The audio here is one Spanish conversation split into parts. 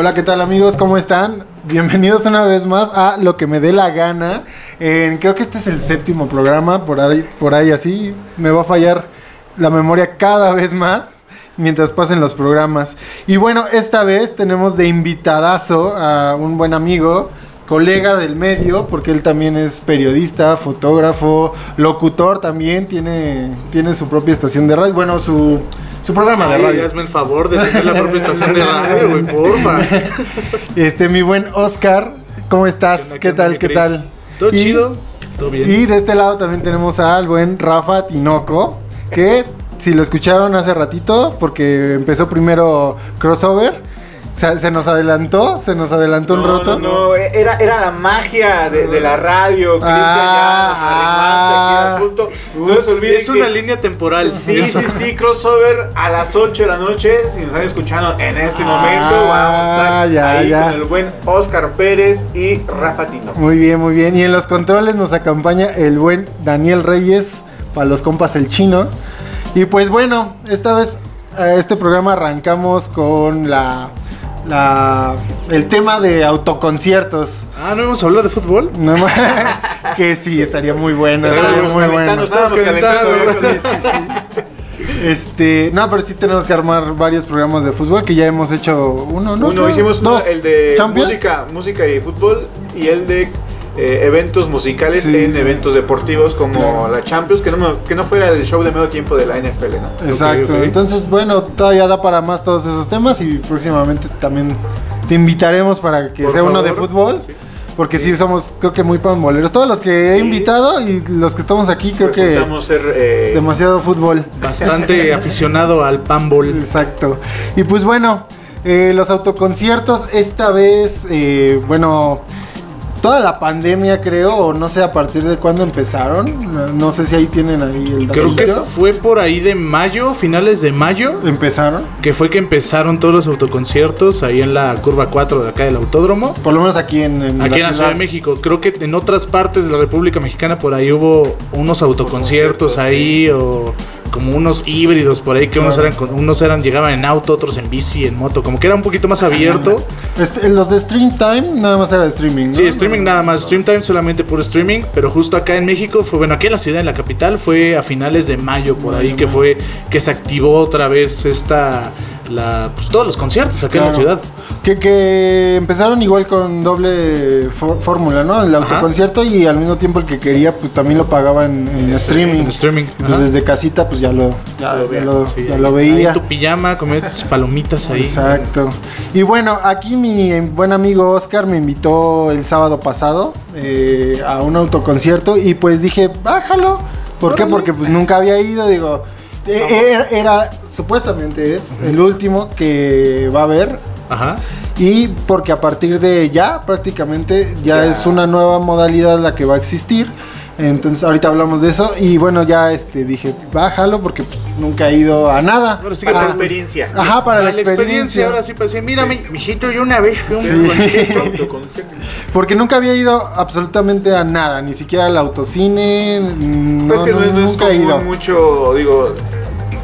Hola, ¿qué tal amigos? ¿Cómo están? Bienvenidos una vez más a Lo que me dé la gana. Creo que este es el séptimo programa, por ahí, por ahí así. Me va a fallar la memoria cada vez más mientras pasen los programas. Y bueno, esta vez tenemos de invitadazo a un buen amigo, colega del medio, porque él también es periodista, fotógrafo, locutor también, tiene, tiene su propia estación de radio, bueno, su, su programa de radio. hazme el favor de tener la propia estación de radio, güey, porfa. Este, mi buen Oscar, ¿cómo estás? ¿Qué tal? ¿Qué tal? ¿Todo Y- chido? ¿Todo bien? Y de este lado también tenemos al buen Rafa Tinoco, que si lo escucharon hace ratito, porque empezó primero crossover, se, se nos adelantó, se nos adelantó un no, rato. No, no, era, era la magia de, de la radio. Cristian Ah, ya nos aquí el asunto. No Ups, se olviden es una línea temporal. Sí, eso. sí, sí, crossover a las 8 de la noche. Si nos están escuchando en este Ah, momento, vamos a estar ya, ahí ya. con el buen Oscar Pérez y Rafa Tino. Muy bien, muy bien. Y en los controles nos acompaña el buen Daniel Reyes, para los compas el chino. Y pues bueno, esta vez eh, este programa arrancamos con la, la el tema de autoconciertos. Ah, ¿no hemos hablado de fútbol? No que sí, estaría muy bueno. Estaría muy bueno. Estábamos calentando. Este, no, pero sí tenemos que armar varios programas de fútbol que ya hemos hecho uno, ¿no? Uno, hicimos dos. el de Champions. música, música y fútbol y el de eh, eventos musicales Sí, en eventos deportivos como claro. la Champions, que no, me- que no fuera el show de medio tiempo de la NFL, ¿no? Exacto. Entonces, bueno, todavía da para más todos esos temas y próximamente también te invitaremos para que Por sea uno de fútbol. Sí. Porque sí. somos, creo que muy pamboleros. Todos los que he invitado y los que estamos aquí, creo que ser eh, demasiado fútbol. Bastante aficionado al panball. Exacto. Y pues bueno, eh, los autoconciertos, esta vez, eh, bueno, toda la pandemia creo, o no sé a partir de cuándo empezaron. No, no sé si ahí tienen ahí el Creo que fue por ahí de mayo, finales de mayo, Empezaron. que fue que empezaron todos los autoconciertos ahí en la curva 4 de acá del autódromo. Por lo menos aquí en, en Aquí en la Ciudad de México, creo que en otras partes de la República Mexicana por ahí hubo unos autoconciertos Conciertos, ahí o como unos híbridos por ahí que unos eran unos eran llegaban en auto, otros en bici, en moto, como que era un poquito más abierto. Este, los de Stream Time nada más era de streaming, ¿no? Sí, streaming nada más, stream time solamente por streaming, pero justo acá en México fue, bueno, aquí en la ciudad, en la capital, fue a finales de mayo por ahí que fue que se activó otra vez esta la pues todos los conciertos acá en la ciudad. Que, que empezaron igual con doble fó- fórmula, ¿no? El Ajá. autoconcierto y al mismo tiempo el que quería, pues también lo pagaba en, en streaming. En streaming. Pues ajá. desde casita, pues ya lo, ya, Lo ya veía. lo, Sí, ya ahí- lo veía. tu pijama, comiendo tus palomitas ahí. Exacto. Y bueno, aquí mi buen amigo Oscar me invitó el sábado pasado eh, a un autoconcierto y pues dije, bájalo. ¿Por qué? Porque pues nunca había ido, digo. Eh, Era, era- supuestamente es el último que va a haber Ajá. y porque a partir de ya prácticamente ya, Ya. es una nueva modalidad la que va a existir. Entonces ahorita hablamos de eso y bueno ya este dije bájalo porque pues, nunca he ido a nada. Ahora sí que Para la Ah, experiencia. Ajá, para la, la experiencia ahora sí pues mira, mi- mijito, yo una vez un Sí. Porque nunca había ido absolutamente a nada, ni siquiera al autocine, no, Pues es que no, no- es- no he ido. mucho, digo,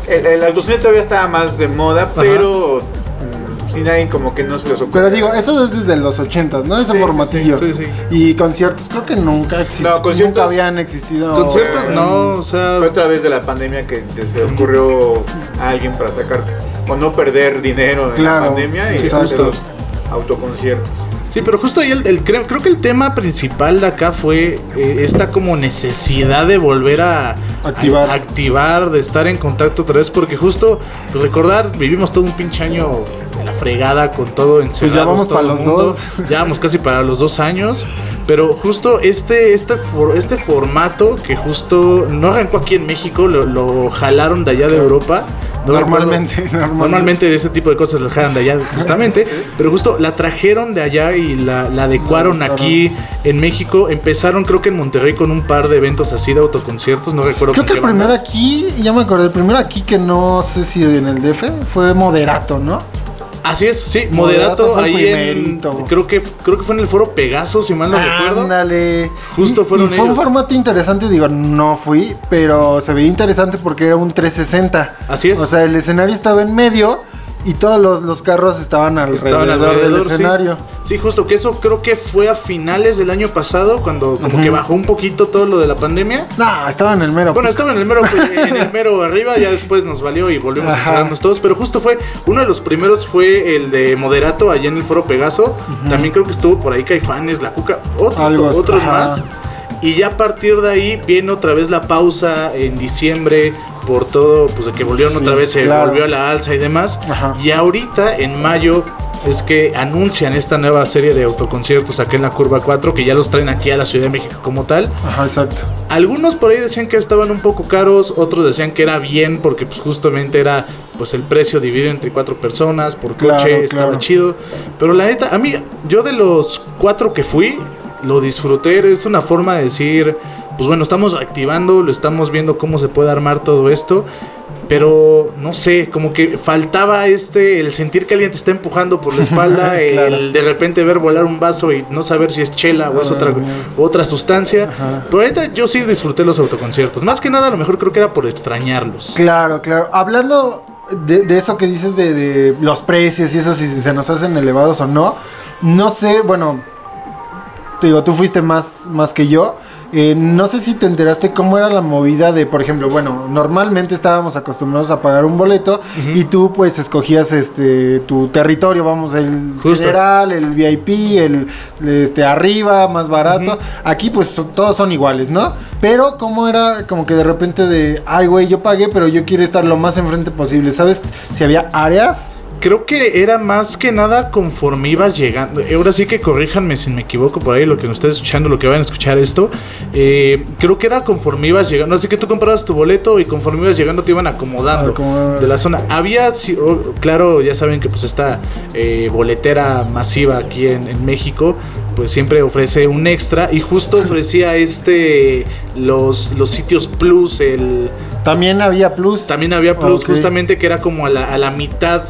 el, el autocine todavía está más de moda, pero mm, sin nadie como que no se les ocurre. Pero digo, eso es desde los ochentas, ¿no? Ese Sí, formatillo. sí, sí. Y conciertos creo que nunca existieron. No, conciertos- Nunca habían existido. Conciertos Eh, no, o sea, Fue a través de la pandemia que se ocurrió a alguien para sacar o no perder dinero en Claro, la pandemia y hacer los autoconciertos. Sí, pero justo ahí el, el- creo, creo que el tema principal de acá fue eh, esta como necesidad de volver a Activar. a- activar, de estar en contacto otra vez, porque justo pues, recordar, vivimos todo un pinche año de la fregada con todo encerrados. Pues ya vamos para los mundo. dos. Ya vamos casi para los dos años, pero justo este, este, for- este formato que justo no arrancó aquí en México, lo, lo jalaron de allá de Europa. No Normalmente, normalmente. normalmente ese tipo de cosas las jalan de allá justamente, pero justo la trajeron de allá y la, la adecuaron La aquí en México. Empezaron creo que en Monterrey con un par de eventos así de autoconciertos, no recuerdo Creo que el primero aquí, ya me acordé, el primero aquí que no sé si en el DF fue Moderato, ¿no? Así es, sí, Moderato moderato, ahí en creo que creo que fue en el foro Pegaso, si mal no recuerdo. Ándale. Justo Y- fueron y fue un formato interesante, digo, no fui, pero se veía interesante porque era un 360. Así es. O sea, el escenario estaba en medio y todos los, los carros estaban alrededor, Estaban alrededor, del sí. escenario. Sí, justo que eso creo que fue a finales del año pasado, cuando como que bajó un poquito todo lo de la pandemia. No, estaba en el mero. Bueno, estaba en el mero, en el mero arriba, ya después nos valió y volvimos Ajá. a encerrarnos todos. Pero justo fue, uno de los primeros fue el de Moderato, allá en el Foro Pegaso. También creo que estuvo por ahí Caifanes, La Cuca, otros, Algo otros ajá. más. Y ya a partir de ahí viene otra vez la pausa en diciembre por todo, pues de que volvieron Sí, otra vez, se claro. volvió a la alza y demás. Ajá. Y ahorita, en mayo, es que anuncian esta nueva serie de autoconciertos acá en la Curva 4, que ya los traen aquí a la Ciudad de México como tal. Ajá, exacto. Algunos por ahí decían que estaban un poco caros, otros decían que era bien porque pues justamente era pues el precio dividido entre cuatro personas por coche, Claro, estaba claro. chido. Pero la neta, a mí, yo de los cuatro que fui, lo disfruté, es una forma de decir, pues bueno, estamos activando, lo estamos viendo cómo se puede armar todo esto. Pero no sé, como que faltaba este, el sentir que alguien te está empujando por la espalda, Claro. el de repente ver volar un vaso y no saber si es chela o es Ah, otra, otra sustancia. Ajá. Pero ahorita yo sí disfruté los autoconciertos. Más que nada, a lo mejor creo que era por extrañarlos. Claro, claro. Hablando de, de eso que dices de, de los precios y eso, si se nos hacen elevados o no, no sé, bueno, te digo, tú fuiste más, más que yo. Eh, no sé si te enteraste cómo era la movida de, por ejemplo, bueno, normalmente estábamos acostumbrados a pagar un boleto y tú pues escogías este tu territorio, vamos, el Justo. general, el VIP, el este arriba, más barato. Aquí pues so- todos son iguales, ¿no? Pero cómo era como que de repente de, ay güey, yo pagué, pero yo quiero estar lo más enfrente posible. ¿Sabes si había áreas? Creo que era más que nada conforme ibas llegando. Ahora sí que corríjanme si me equivoco por ahí, lo que nos estés escuchando, lo que vayan a escuchar esto. Eh, creo que era conforme ibas llegando. Así que tú comprabas tu boleto y conforme ibas llegando te iban acomodando Acomodando. de la zona. Había, sí, oh, claro, ya saben que pues esta eh, boletera masiva aquí en, en México, pues siempre ofrece un extra y justo ofrecía este, los, los sitios plus, el... También había plus. También había plus justamente que era como a la, a la mitad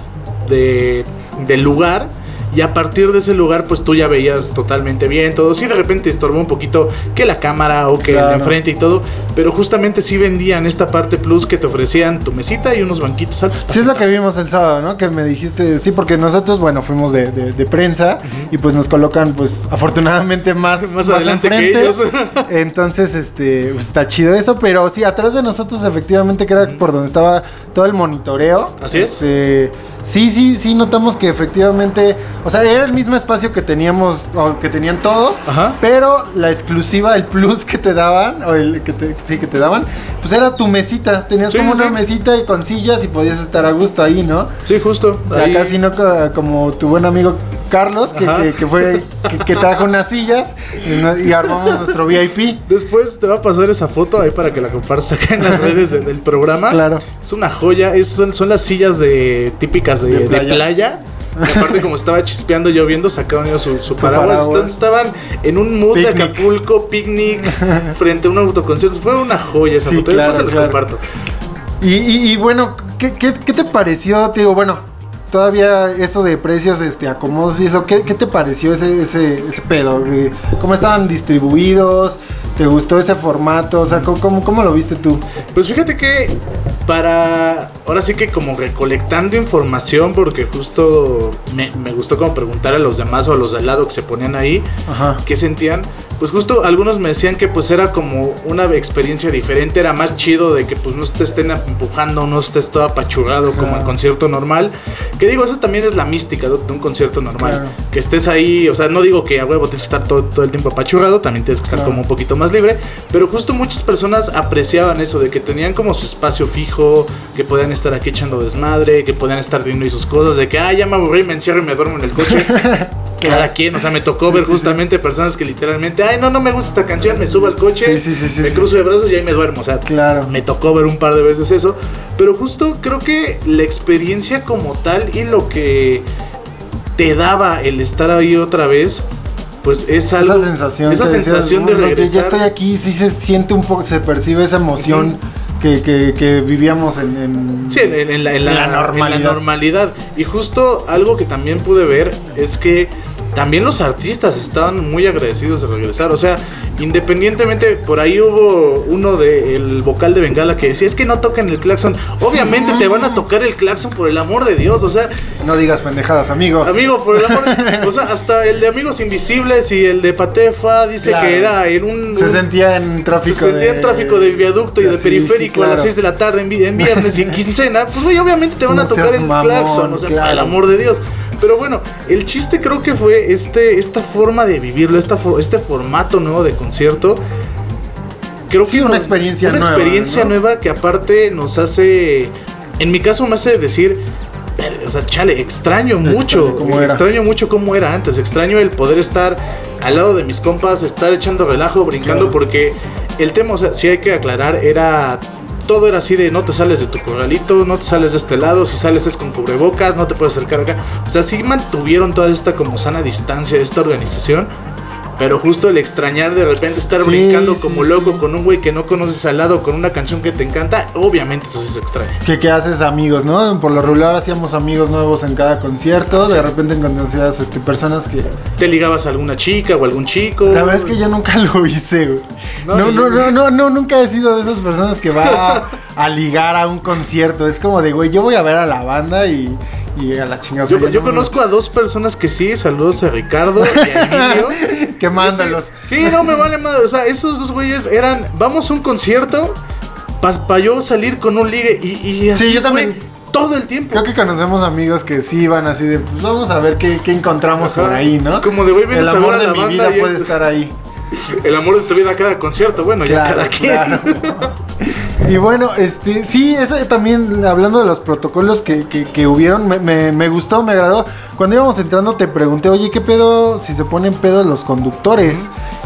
de, del lugar. Y a partir de ese lugar, pues tú ya veías totalmente bien todo. Sí, de repente estorbó un poquito que la cámara o que el de Claro. enfrente y todo. Pero justamente sí vendían esta parte plus que te ofrecían tu mesita y unos banquitos altos. Sí es lo que vimos el sábado, ¿no? Que me dijiste, sí, porque nosotros, bueno, fuimos de, de- de prensa y pues nos colocan, pues, afortunadamente más, Más adelante que ellos. Entonces, este, pues, está chido eso, pero sí, atrás de nosotros efectivamente que era por donde estaba todo el monitoreo. Así es. Sí, sí, sí, notamos que efectivamente, o sea, era el mismo espacio que teníamos, o que tenían todos, Ajá. pero la exclusiva, el plus que te daban, o el que te, sí, que te daban, pues era tu mesita. Tenías Sí, como sí, una mesita y con sillas y podías estar a gusto ahí, ¿no? Sí, justo. Y ahí. acá sí no co- como tu buen amigo Carlos, que, Ajá. que- que fue, que, que trajo unas sillas y, armamos nuestro VIP. Después te va a pasar esa foto ahí para que la compartas acá en las redes de- del programa. Claro. Es una joya. Es- son, son las sillas de típicas de, De de playa. playa. Y aparte, como estaba chispeando, lloviendo, sacaron ellos su, su paraguas. estaban en un mood de. Acapulco, picnic, frente a un autoconcierto. Fue una joya esa Sí, foto. claro, Después se los claro. comparto. Y, y- y bueno, ¿qué, qué, qué te pareció? Te digo, bueno, todavía eso de precios, este, acomodos y eso, ¿qué, qué te pareció ese, ese, pedo? Eh, ¿Cómo estaban distribuidos? ¿Te gustó ese formato? O sea, ¿cómo, cómo, cómo lo viste tú? Pues fíjate que para. Ahora sí que como recolectando información, porque justo me, me gustó como preguntar a los demás o a los de al lado que se ponían ahí. Ajá. qué sentían. Pues justo algunos me decían que pues era como una experiencia diferente, era más chido de que pues no te estén empujando, no estés todo apachurrado como el concierto normal. Que digo, eso también es la mística de, de un concierto normal. Claro. Que estés ahí, o sea, no digo que a huevo tienes que estar todo, todo el tiempo apachurrado, también tienes que estar Claro. como un poquito más libre. Pero justo muchas personas apreciaban eso, de que tenían como su espacio fijo, que podían estar aquí echando desmadre, que podían estar viendo y sus cosas, de que, ah, ya me aburrí, me encierro y me duermo en el coche. Cada quien, o sea, me tocó Sí, ver sí, justamente personas que literalmente, ay, no, no me gusta esta canción, me subo al coche, me cruzo de brazos y ahí me duermo, o sea, Claro. me tocó ver un par de veces eso, pero justo creo que la experiencia como tal y lo que te daba el estar ahí otra vez, pues es algo... esa sensación. Esa que decías, sensación de "Bueno, que regresar. Ya estoy aquí, sí se siente un poco, se percibe esa emoción que, que, que vivíamos en, en- Sí, en, en- en la, en la- En la normalidad. en la normalidad. Y justo algo que también pude ver es que también los artistas estaban muy agradecidos de regresar. O sea, independientemente, por ahí hubo uno del vocal de Bengala que decía, es que no tocan el claxon. Obviamente te van a tocar el claxon por el amor de Dios. O sea, No digas pendejadas, amigo. amigo, por el amor de O sea, hasta el de Amigos Invisibles y el de Patefa dice Claro. que era en un... Se sentía en tráfico se sentía en tráfico de viaducto y de Sí, periférico sí, a las claro. 6 de la tarde en, vi- en viernes y en quincena, pues güey, obviamente te van a tocar el mamón, claxon, o sea, por el claro. amor de Dios. Pero bueno, el chiste creo que fue este, esta forma de vivirlo, esta este formato nuevo de concierto. Creo Sí, que una nos- experiencia una nueva, experiencia ¿no? nueva que aparte nos hace, en mi caso me hace decir, "Ver, o sea, chale, extraño mucho, Extraño cómo era. extraño mucho cómo era antes, extraño el poder estar al lado de mis compas, estar echando relajo, brincando, Claro. porque el tema, o sea, sí hay que aclarar, era todo era así de no te sales de tu corralito, no te sales de este lado, si sales es con cubrebocas, no te puedes acercar acá. O sea, sí mantuvieron toda esta como sana distancia de esta organización. Pero justo el extrañar de repente estar Sí, brincando sí, como loco sí. con un güey que no conoces al lado, con una canción que te encanta, obviamente eso sí se extraña. Que, que haces amigos, ¿no? Por lo regular hacíamos amigos nuevos en cada concierto. De repente conocías este, personas que. Te ligabas a alguna chica o algún chico. La verdad es que yo nunca lo hice, güey. No, No, no, no, no, no, nunca he sido de esas personas que va a, a ligar a un concierto. Es como de, güey, yo voy a ver a la banda y, y a la chingada. Yo, yo no- conozco a dos personas que sí, saludos a Ricardo y a Emilio. Que mándalos. Sí, sí, no me vale madre. O sea, esos dos güeyes eran, vamos a un concierto para yo salir con un ligue y, y así Sí, yo fue también. todo el tiempo. Creo que conocemos amigos que sí iban así de, pues vamos a ver qué, qué encontramos por Ajá. ahí, ¿no? Es como de, güey, El amor a de la mi vida puede es- estar ahí. El amor de tu vida a cada concierto, bueno, ya cada quien. claro. Y bueno, este, sí, eso también, hablando de los protocolos que, que, que hubieron, me, me- me gustó, me agradó. Cuando íbamos entrando te pregunté, oye, ¿qué pedo si se ponen pedo los conductores?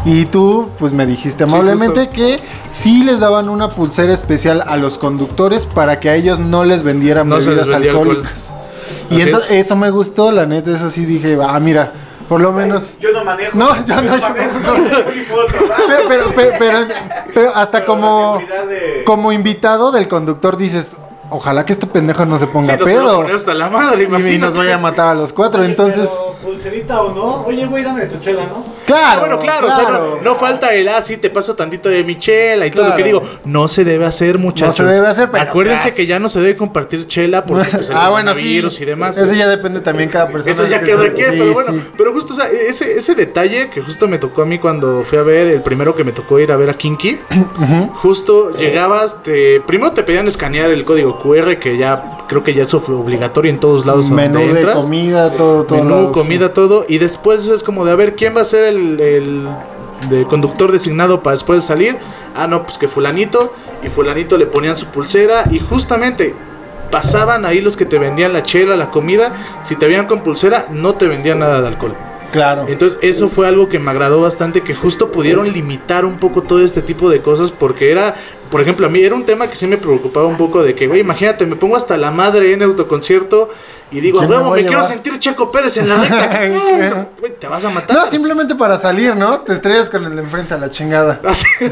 Y tú, pues me dijiste amablemente que sí les daban una pulsera especial a los conductores para que a ellos no les vendieran No bebidas alcohol. alcohólicas. Y entonces es. eso me gustó, la neta, eso sí dije, ah, mira, por lo menos... Yo no manejo. No, yo no. Pero, pero, pero, pero- pero hasta Pero como... Como invitado del conductor dices, ojalá que este pendejo no se ponga pedo. hasta la madre, y, y nos vaya a matar a los cuatro. Oye, Entonces, pero, pulserita o no. Oye, güey, dame tu chela, ¿no? claro. Ah, bueno, claro, o sea, no, no falta el así, te paso tantito de Michela y todo lo que digo. No se debe hacer, muchachos. No se debe hacer, pero Acuérdense que ya no se debe compartir chela porque pues, el ah, bueno, sí. coronavirus y demás. Eso ya depende también cada persona. Eso ya que quedó aquí, sí, pero bueno, sí. pero justo, o sea, ese, ese detalle que justo me tocó a mí cuando fui a ver, el primero que me tocó ir a ver a Kinky, justo llegabas, te, primero te pedían escanear el código QR, que ya creo que ya fue obligatorio en todos lados Menú donde de entras. comida, todo, todo. Menú, comida, todo, y después es como de a ver quién va a ser el, el de conductor designado para después de salir. Ah, no, pues que fulanito, y fulanito le ponían su pulsera, y justamente pasaban ahí los que te vendían la chela, la comida, si te veían con pulsera, no te vendían nada de alcohol. Claro. Entonces eso fue algo que me agradó bastante, que justo pudieron limitar un poco todo este tipo de cosas, porque era, por ejemplo, a mí era un tema que sí me preocupaba un poco de que, güey, imagínate, me pongo hasta la madre en autoconcierto y digo, ¿Quién me huevo, me, quiero sentir Checo Pérez en la recta. No, güey, te vas a matar. No, simplemente para salir, ¿no? Te estrellas con el de enfrente a la chingada.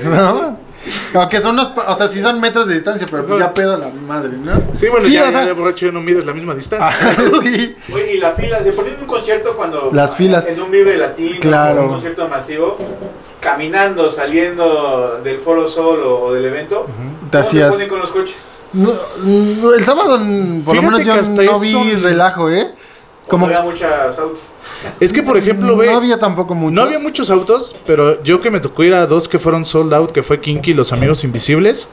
¿No? Aunque son unos, pa- o sea, sí son metros de distancia, pero pues ya pedo la madre, ¿no? Sí, bueno, ya, o ya sea- de borracho ya no mides la misma distancia. sí. Oye, y la fila, de por sí un concierto cuando... Las filas. En un Vive Latino, Claro. un concierto masivo, caminando, saliendo del Foro Sol o, del evento, Te ¿cómo hacías- se ponen con los coches? No, no, el sábado, por lo menos yo no eso- vi relajo, ¿eh? Como había muchos autos. Es que, por ejemplo, ve, no había tampoco muchos. No había muchos autos, pero yo que me tocó ir a dos que fueron sold out, que fue Kinky y Los Amigos Invisibles.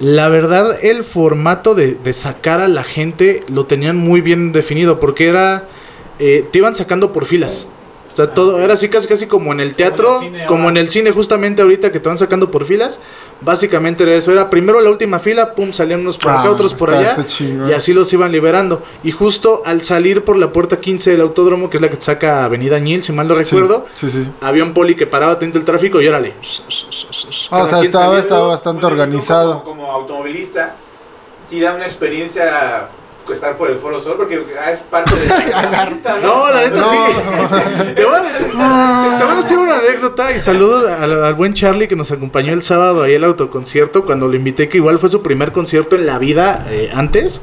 La verdad, el formato de, de sacar a la gente lo tenían muy bien definido, porque era. eh, te iban sacando por filas. O sea, todo era así casi casi como en el teatro, Como en el cine como ahora. en el cine justamente ahorita que te van sacando por filas. Básicamente era eso, era primero la última fila, pum, salían unos por acá, Ah, otros por allá. chingón. Y así los iban liberando. Y justo al salir por la puerta 15 del autódromo, que es la que te saca a Avenida Ñil, si mal no recuerdo, Sí, sí. había un poli que paraba atento el tráfico y órale. Ah, o sea, estaba, saliendo. estaba bastante organizado. Como, como automovilista, sí da una experiencia estar por el Foro Sol, porque es parte de la No, la neta No. sí. Te voy, a, te- te voy a decir una anécdota y saludo al, al buen Charlie que nos acompañó el sábado ahí al autoconcierto cuando lo invité, que igual fue su primer concierto en la vida eh, antes.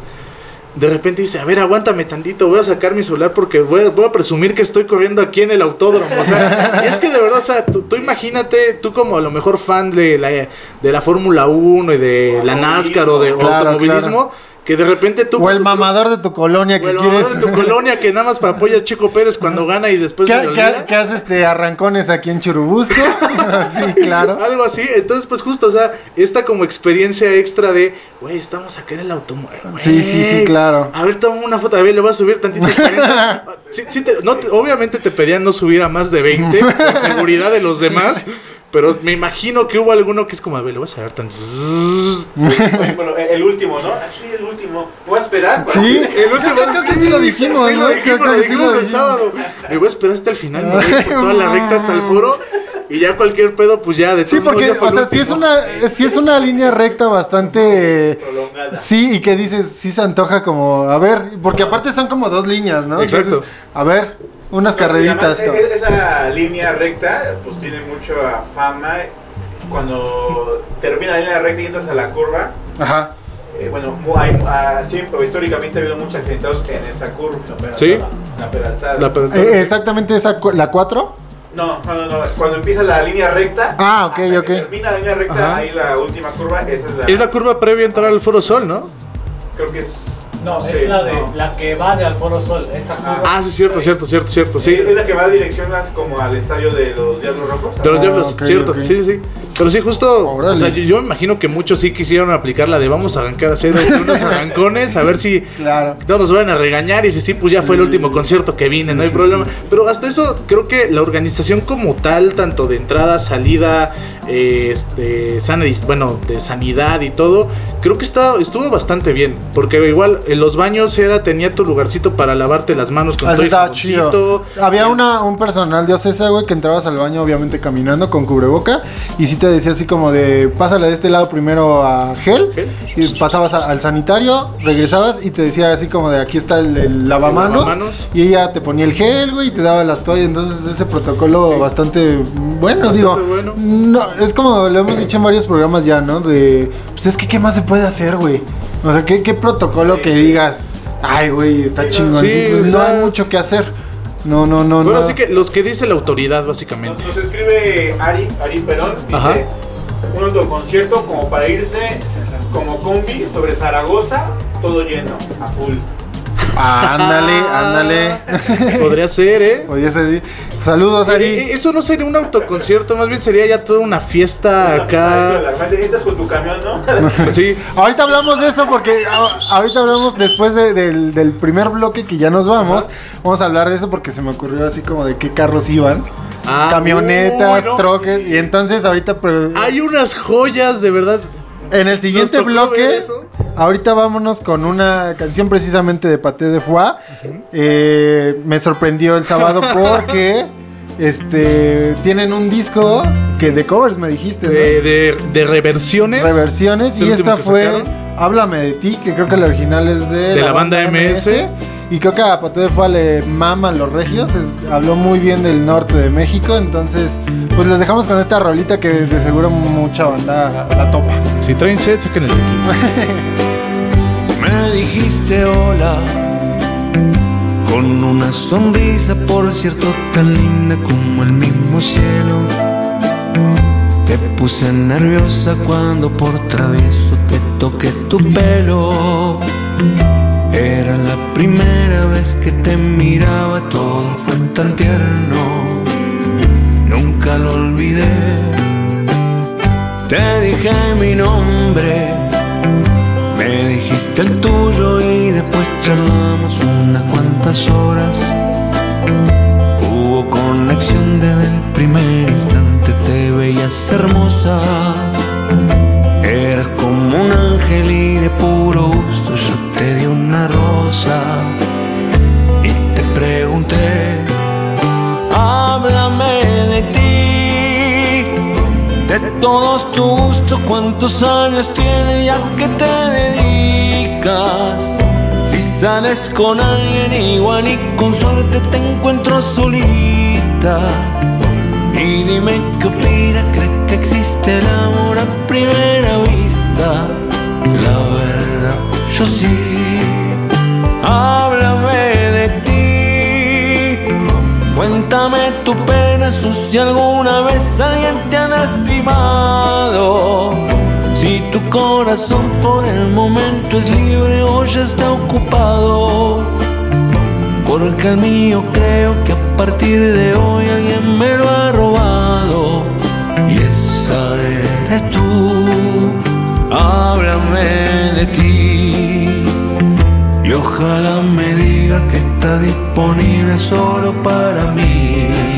de repente dice, a ver, aguántame tantito, voy a sacar mi celular porque voy a, voy a presumir que estoy corriendo aquí en el autódromo. O sea, y es que de verdad, o sea, tú, tú imagínate, tú como a lo mejor fan de la, de la Fórmula 1 y de la NASCAR o de Claro, automovilismo, que de repente tú... O el mamador de tu colonia que o el quieres. mamador de tu colonia que nada más para apoya a Chico Pérez cuando gana y después se ¿Qué, olvida. qué, qué hace este arrancones aquí en Churubusco? sí, claro. Algo así, entonces pues justo, o sea, esta como experiencia extra de, güey, estamos acá en el automóvil. Sí, sí, sí, claro. A ver, toma una foto, a ver, le voy a subir tantito. 40. Sí, sí te- no te- obviamente te pedían no subir a más de 20 por seguridad de los demás, pero me imagino que hubo alguno que es como, a ver, le voy a saber tanto. Oye, bueno, el último, ¿no? Ah, sí, el último. Voy a esperar. para Sí, que- El último, Creo- creo que sí lo dijimos, sí ¿no? lo dijimos, Creo lo que sí dijimos lo el sábado. Me voy a esperar hasta el final, me voy por toda la recta hasta el foro y ya cualquier pedo, pues ya de Sí, porque, ya o sea, sí es una, sí es una línea recta bastante... Prolongada. Sí, y que dices, sí se antoja como, a ver, porque aparte son como dos líneas, ¿no? Exacto. Entonces, a ver, unas carreritas. además, como- e- Esa línea recta, pues tiene mucha fama. Cuando termina la línea recta y entras a la curva, Ajá. eh, bueno, hay, ah, siempre, históricamente ha habido muchos accidentados en esa curva. La peraltada, Sí. La peraltada. La per- Eh, exactamente esa, cu- la 4. No, no, no, no. Cuando empieza la línea recta. Ah, ok, hasta que ok. Termina la línea recta, Ajá. ahí la última curva, esa es la. Es la curva previa a entrar al Foro Sol, ¿no? Creo que es. No, Sí, es la, de, no. la que va de Alforo Sol, esa curva. Ah, sí, cierto, cierto, cierto, cierto, sí. Es la que va direccionas como al estadio de los Diablos Rojos. De los Ah, diablos, cierto, sí, sí, sí. Pero sí, justo, o sea, yo, yo me imagino que muchos sí quisieron aplicar la de vamos a arrancar a hacer unos arrancones, a ver si Claro. no nos van a regañar y si sí, pues ya fue el último concierto que vine, no hay problema. Pero hasta eso, creo que la organización como tal, tanto de entrada, salida, este, sana, dis- bueno, de sanidad y todo, creo que está, estuvo bastante bien. Porque igual en los baños era, tenía tu lugarcito para lavarte las manos con Así todo jaboncito. chido. Había una, un personal de OCESA, güey, que entrabas al baño, obviamente caminando con cubreboca. Y sí te decía así como de, pásale de este lado primero a gel. Gel. Y pasabas a- al sanitario, regresabas y te decía así como de, aquí está el, el lavamanos. lavamanos. Y ella te ponía el gel, güey, y te daba las toallas. Entonces ese protocolo bastante bueno, Bastante digo. bueno. No, es como lo hemos dicho en varios programas ya, ¿no? De, pues es que, ¿qué más se puede hacer, güey? O sea, ¿qué, qué protocolo que digas? Ay, güey, está chingón. sí, pues, no hay mucho que hacer. No, no, no, Bueno, no. así que los que dice la autoridad, Nos, básicamente. nos escribe Ari, Ari Perón, dice Ajá. un autoconcierto como para irse como combi sobre Zaragoza, todo lleno, a full. Ah, ándale, ándale. Podría ser, ¿eh? Podría ser. Saludos, Eh, Ari. eh, Eso no sería un autoconcierto, más bien sería ya toda una fiesta La acá. gente entras con tu camión, ¿no? Sí, Ahorita hablamos de eso porque a- ahorita hablamos después de- del, del primer bloque que ya nos vamos. Vamos a hablar de eso porque se me ocurrió así como de qué carros iban. Ah, camionetas, uy, no. troques. Y entonces ahorita pre- hay unas joyas, de verdad. En el siguiente bloque, ahorita vámonos con una canción precisamente de Paté de Foie. Eh, me sorprendió el sábado porque este tienen un disco que de covers me dijiste, ¿no? De, de, de reversiones. reversiones Es el y esta fue. Háblame de ti, que creo que la original es de, De la banda MS. Y creo que a Paté de Foie le maman los regios, es- habló muy bien del norte de México, entonces pues les dejamos con esta rolita que de seguro mucha banda la topa. Si traen set, saquen el tequila. Me dijiste hola con una sonrisa, por cierto, tan linda como el mismo cielo. Te puse nerviosa cuando por travieso te toqué tu pelo. Primera vez que te miraba, todo fue tan tierno. Nunca lo olvidé. Te dije mi nombre. Me dijiste el tuyo y después charlamos unas cuantas horas. Hubo conexión desde el primer instante, te veías hermosa. Eras como un ángel y de puro gusto yo te di una rosa. Y te pregunté, háblame de ti. De todos tus gustos, cuántos años tienes ya que te dedicas. Si sales con alguien igual y con suerte te encuentro solita. Y dime qué opinas, ¿crees que existe el amor a primera vista? La verdad, yo sí háblame de ti. Cuéntame tu pena, si alguna vez alguien te ha lastimado. Si tu corazón por el momento es libre o ya está ocupado. Porque el mío creo que a partir de hoy alguien me lo ha robado. Y esa eres tú, háblame de ti. Y ojalá me diga que está disponible solo para mí.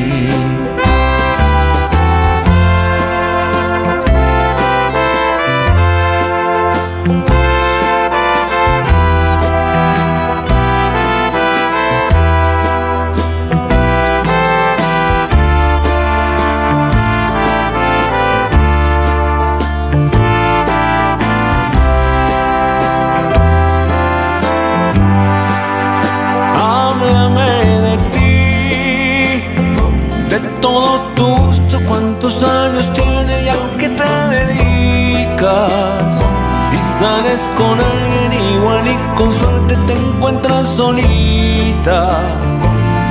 Solita.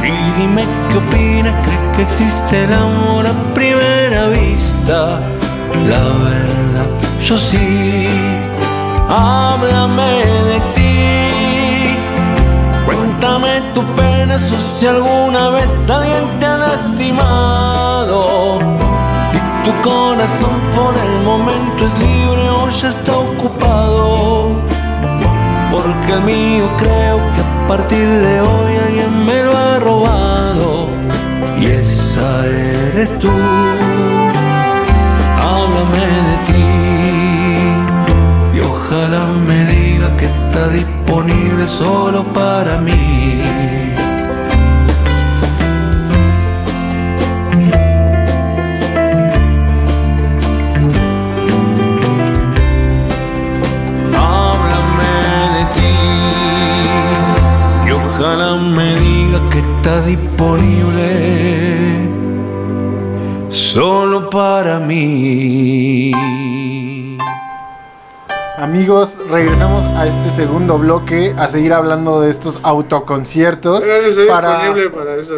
Y dime qué opinas, ¿crees que existe el amor a primera vista? La verdad, yo sí. Háblame de ti. Cuéntame tu pena, o si alguna vez alguien te ha lastimado. Si tu corazón por el momento es libre o ya está ocupado. Porque el mío creo que partir de hoy alguien me lo ha robado. Y esa eres tú. Háblame de ti. Y ojalá me diga que está disponible solo para mí. Disponible solo para mí. Amigos, regresamos a este segundo bloque a seguir hablando de estos autoconciertos. para, para eso.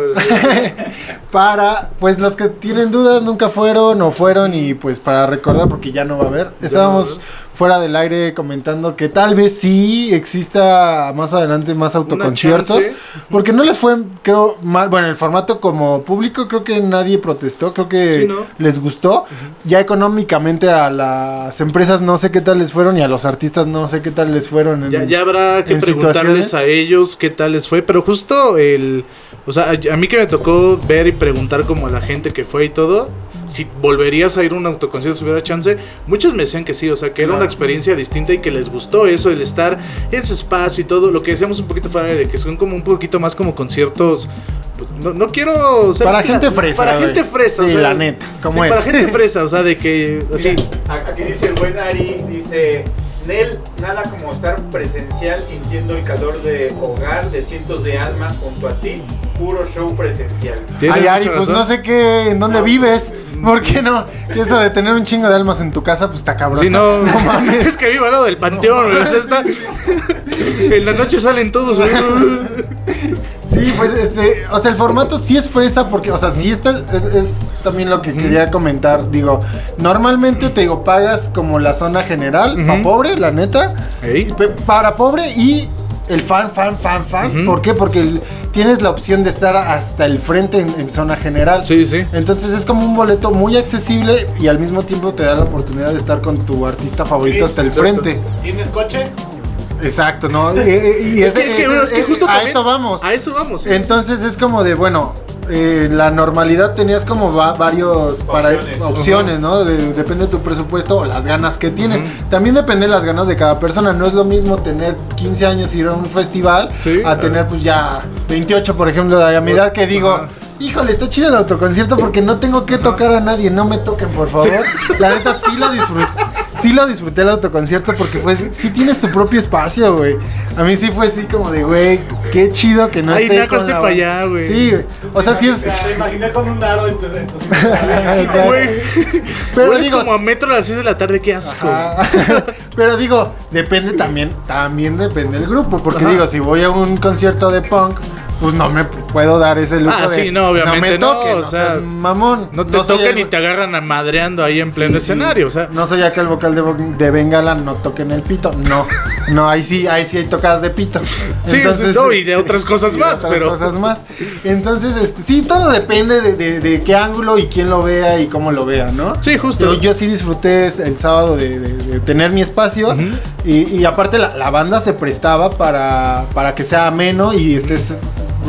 para, pues los que tienen dudas nunca fueron o fueron y pues para recordar porque ya no va a haber. Estábamos fuera del aire comentando que tal vez sí exista más adelante más autoconciertos. Porque no les fue, creo, mal. Bueno, el formato como público creo que nadie protestó, creo que Sí, ¿no? les gustó. Ya económicamente a las empresas no sé qué tal les fueron y a los artistas no sé qué tal les fueron. en- Ya, ya habrá que preguntarles a ellos qué tal les fue, pero justo el, o sea, a, a mí que me tocó ver y preguntar como a la gente que fue y todo, si volverías a ir a un autoconcierto si hubiera chance, muchos me decían que sí, o sea, que era una experiencia distinta y que les gustó eso, el estar en su espacio y todo, lo que decíamos un poquito fuera de que son como un poquito más como conciertos, pues, no, no quiero ser Para gente fresa, para güey. gente fresa, Sí, la neta, como sí, es. para gente fresa, o sea, de que así, Mira, aquí dice el buen Ari, dice, Nel, nada como estar presencial sintiendo el calor de hogar de cientos de almas junto a ti, puro show presencial. Ay, Ari, pues razón. no sé qué, en dónde No, vives. ¿Por qué no? Que Eso de tener un chingo de almas en tu casa, pues está cabrón. Sí, no, es que vivo al lado del panteón, güey, o sea, está... En la noche salen todos, güey. Sí, pues este, o sea, el formato sí es fresa porque, o sea, sí está, es, es también lo que quería comentar. Digo, normalmente te digo, pagas como la zona general, para Ujú. pobre, la neta. Ey. y pe- Para pobre y el fan, fan, fan, fan. ¿Por qué? Porque el- tienes la opción de estar hasta el frente en, en zona general. Sí, sí. Entonces es como un boleto muy accesible y al mismo tiempo te da la oportunidad de estar con tu artista favorito Sí, hasta el exacto. frente. ¿Tienes coche? Exacto, ¿no? Y, y- y Es que, ese- es que, ese- bueno, es que justo a también- eso vamos. A eso vamos. sí. Entonces es como de, bueno, eh, la normalidad tenías como va- varios para Opciones. opciones, ¿no? De- depende de tu presupuesto o las ganas que tienes. También depende de las ganas de cada persona. No es lo mismo tener 15 años y ir a un festival Sí. a tener pues ya 28, por ejemplo, de a mi edad que digo... Híjole, está chido el autoconcierto porque no tengo que tocar a nadie, no me toquen, por favor. La neta sí lo disfruté, sí lo disfruté el autoconcierto porque fue, sí tienes tu propio espacio, güey. A mí sí fue así como de, güey, qué chido que no Ay, esté con la- pa' allá, güey. Sí, güey. O sea, sí es... Te imaginé con un dado en tu- en tu- Exacto. Güey. Pero Hueles digo, como a metro a las 6 de la tarde, qué asco. Pero digo, depende también, también depende del grupo. Porque Ajá. digo, si voy a un concierto de punk, pues no me puedo dar ese lujo Ah, de, sí, no, obviamente me no, toquen, o no sea, seas mamón. No te tocan el- y te agarran a madreando ahí en pleno Sí, escenario, o sea. No soy el vocal de, de Bengala, no toquen el pito. No, no, ahí sí, ahí sí hay tocadas de pito. Sí, no, y de este, otras cosas y de más, otras pero- cosas más. Entonces, este, sí, todo depende de, de- de qué ángulo y quién lo vea y cómo lo vea, ¿no? Sí, justo. Yo, yo sí disfruté es- el sábado de, tener mi espacio y, y aparte la, la banda se prestaba para, para que sea ameno y estés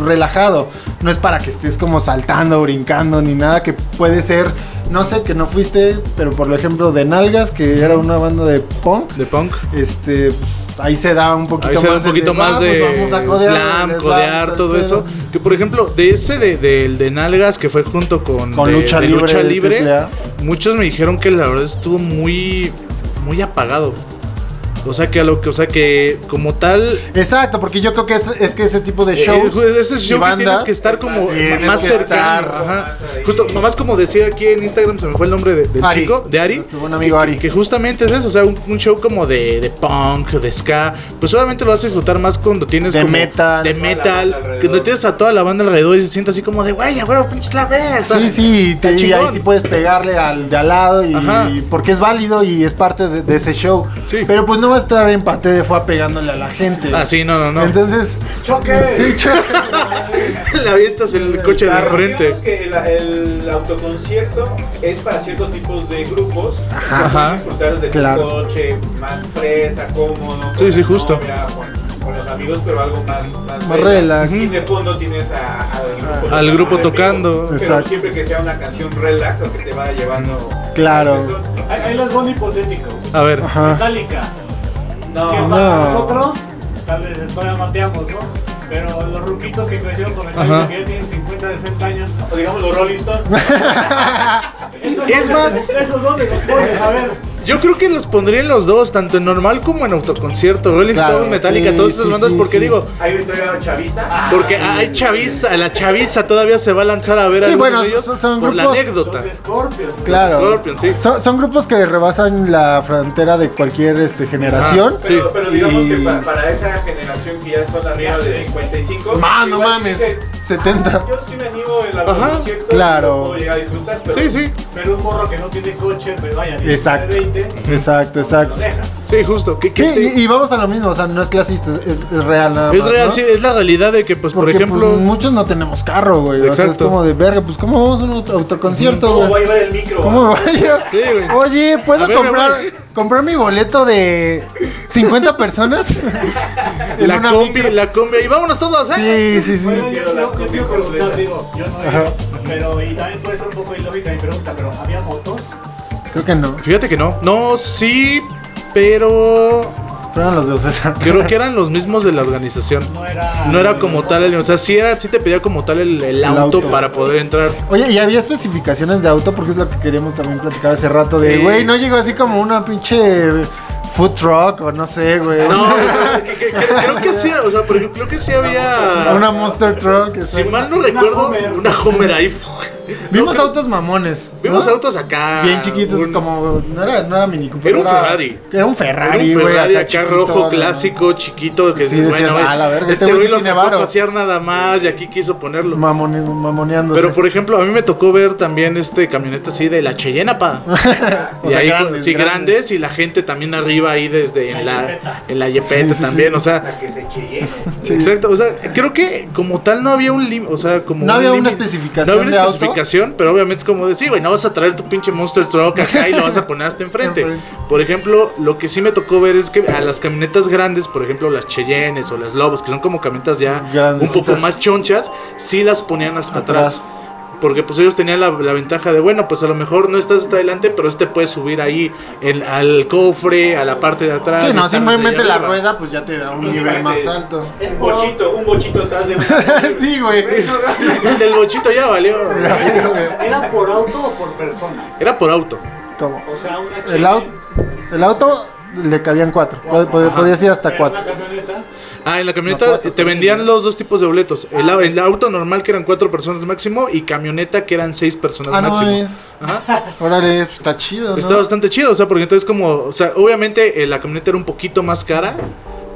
relajado. No es para que estés como saltando, brincando ni nada que puede ser, no sé, que no fuiste, pero por ejemplo de Nalgas, que era una banda de punk, De punk. este, pues, ahí se da un poquito Ahí más. se da un poquito de, más "Ah, de pues codear, slam, el codear, todo eso. pedo". Que por ejemplo, de ese de, del de Nalgas que fue junto con, Con Lucha Libre Lucha Libre, muchos me dijeron que la verdad estuvo muy, muy apagado. O sea que a lo que, o sea que como tal, Exacto, porque yo creo que es, es que ese tipo de eh, shows. eh, ese show que tienes que estar como más cercano. estar Ajá. más. Justo, más como decía aquí en Instagram, se me fue el nombre de- del Ari. chico, de Ari. Buen amigo que, Ari. Que justamente es eso, o sea, un, un show como de, de punk, de ska. Pues obviamente lo vas a disfrutar más cuando tienes De como metal. De metal. Que tienes a toda la banda alrededor y se siente así como de, güey, huevo, pinches la vez. Sí, sí, y, te- Está y ahí sí puedes pegarle al de al lado y, Ajá. porque es válido y es parte de, de ese show. Sí. Pero pues no va a estar en pate de fue pegándole a la gente. Ah, sí, no, no, no. Entonces, ¡Choque! sí, cho- Le avientas el coche de frente. que el, el autoconcierto es para ciertos tipos de grupos. Ajá. Disfrutar desde Claro. tu coche, más fresa, cómodo. con Sí, sí, la justo. novia, con, con los amigos, pero algo más, más, Más relax. Y de fondo tienes a- al grupo, Al grupo tocando. Pero Exacto. siempre que sea una canción relax o que te vaya llevando. Claro. Ahí va un hipotético. A ver. Ajá. Metallica. No, que no. para nosotros, tal vez todavía mateamos, ¿no? Pero los ruquitos que crecieron con Metallica, Ajá. que ya tienen 50, 60 años. o digamos los Rolling Stones. Es más- Esos dos los pones, a ver. Yo creo que los pondría en los dos, tanto en normal como en autoconcierto. Rolling Claro, Stone, Metallica, sí, todas esas sí, bandas, sí, porque sí. digo, Ahí todavía Chaviza. porque hay chaviza, la chaviza todavía se va a lanzar a ver Sí, a bueno, de ellos son- son por la grupos- anécdota. Los Scorpions. Claro. Scorpions, sí. Son, son grupos que rebasan la frontera de cualquier este, generación. Ajá. Pero, Sí. pero digamos Y- que pa- para esa generación que ya son arriba de 55. Ma, no mames, 70. Yo sí me animo en la Ajá, concierto. claro. Puedo llegar a disfrutar, pero Sí, sí, Pero un morro que no tiene coche, pues vaya, Exacto. 20, Exacto, exacto. sí, justo. ¿Qué- qué Sí, te- y, y vamos a lo mismo, o sea, no es clasista, es, es real nada es más, real, ¿no? sí, es la realidad de que, pues, por Porque ejemplo, pues, muchos no tenemos carro, güey. O sea, es Exacto. como de verga, pues ¿cómo vamos a un auto- autoconcierto, ¿Cómo güey? a llevar el micro? ¿Cómo me voy a llevar? Sí, güey. Oye, ¿puedo A ver, comprar, güey. Comprar mi boleto de 50 personas? En la una combi, micro. la combi, y vámonos todos, ¿eh? Sí, sí, sí. Bueno, yo, yo, preguntar, digo, yo no Ajá. pero y también puede ser un poco ilógica mi pregunta, pero ¿había motos? Creo que no. Fíjate que no. No, sí, pero Pero eran los de Ocesa. creo que eran los mismos de la organización. No era... No era como tal, el- o sea, sí era, sí te pedía como tal el, el auto, auto. para poder entrar. Oye, ¿y había especificaciones de auto? Porque es lo que queríamos también platicar hace rato. De, Sí. güey, no llegó así como una pinche food truck o no sé, güey. No, o sea, que- que- que- creo que sí, o sea, por ejemplo, creo que sí había. Una monster truck. Si mal no Una recuerdo, Homer. una Homer ahí. Vimos No, autos mamones. ¿no? Vimos autos acá. Bien chiquitos, un- como. No era, no era Mini Cooper. Era un Ferrari. Era un Ferrari, Era un. Ferrari acá acá chiquito, rojo, ¿no? clásico, chiquito, que Sí, dices, decías, bueno, "Ah, la verga, este este güey lo sacó a varo". pasear nada más y aquí quiso ponerlo. Mamone- mamoneándose. Pero por ejemplo, a mí me tocó ver también este camioneta así de la Cheyenne, pa. Y sea, ahí grandes, sí, grandes. grandes. y la gente también arriba ahí desde en La la en la Yepeta Sí, también, sí. o sea, La que se exacto, o sea, creo que como tal no había un límite, o sea, como No un había una especificación No había una auto. Pero obviamente es como decir, güey, no vas a traer tu pinche monster truck acá y lo vas a poner hasta enfrente. Por ejemplo, lo que sí me tocó ver es que a las camionetas grandes, por ejemplo, las Cheyennes o las Lobos, que son como camionetas ya un poco más chonchas, sí las ponían hasta atrás. Atrás. Porque pues ellos tenían la, la ventaja de, bueno, pues a lo mejor no estás hasta adelante, pero este puede subir ahí el- al cofre, a la parte de atrás. Sí, no, simplemente la arriba. rueda, pues ya te da un nivel más alto. Un bochito, un bochito atrás de sí, güey. El del bochito ya valió. ¿Era por auto o por personas? Era por auto. ¿Cómo? O sea, una El, auto, el auto le cabían cuatro. Pod- pod- Ajá. podías ir hasta cuatro. Una camioneta. Ah, en la camioneta No, cuatro, te vendían los dos tipos de boletos. El, au- el auto normal que eran cuatro personas máximo y camioneta que eran seis personas Ah, no máximo. es. Ajá. Órale, pues, está chido, ¿no? Está bastante chido, o sea, porque entonces como, o sea, obviamente eh, la camioneta era un poquito más cara,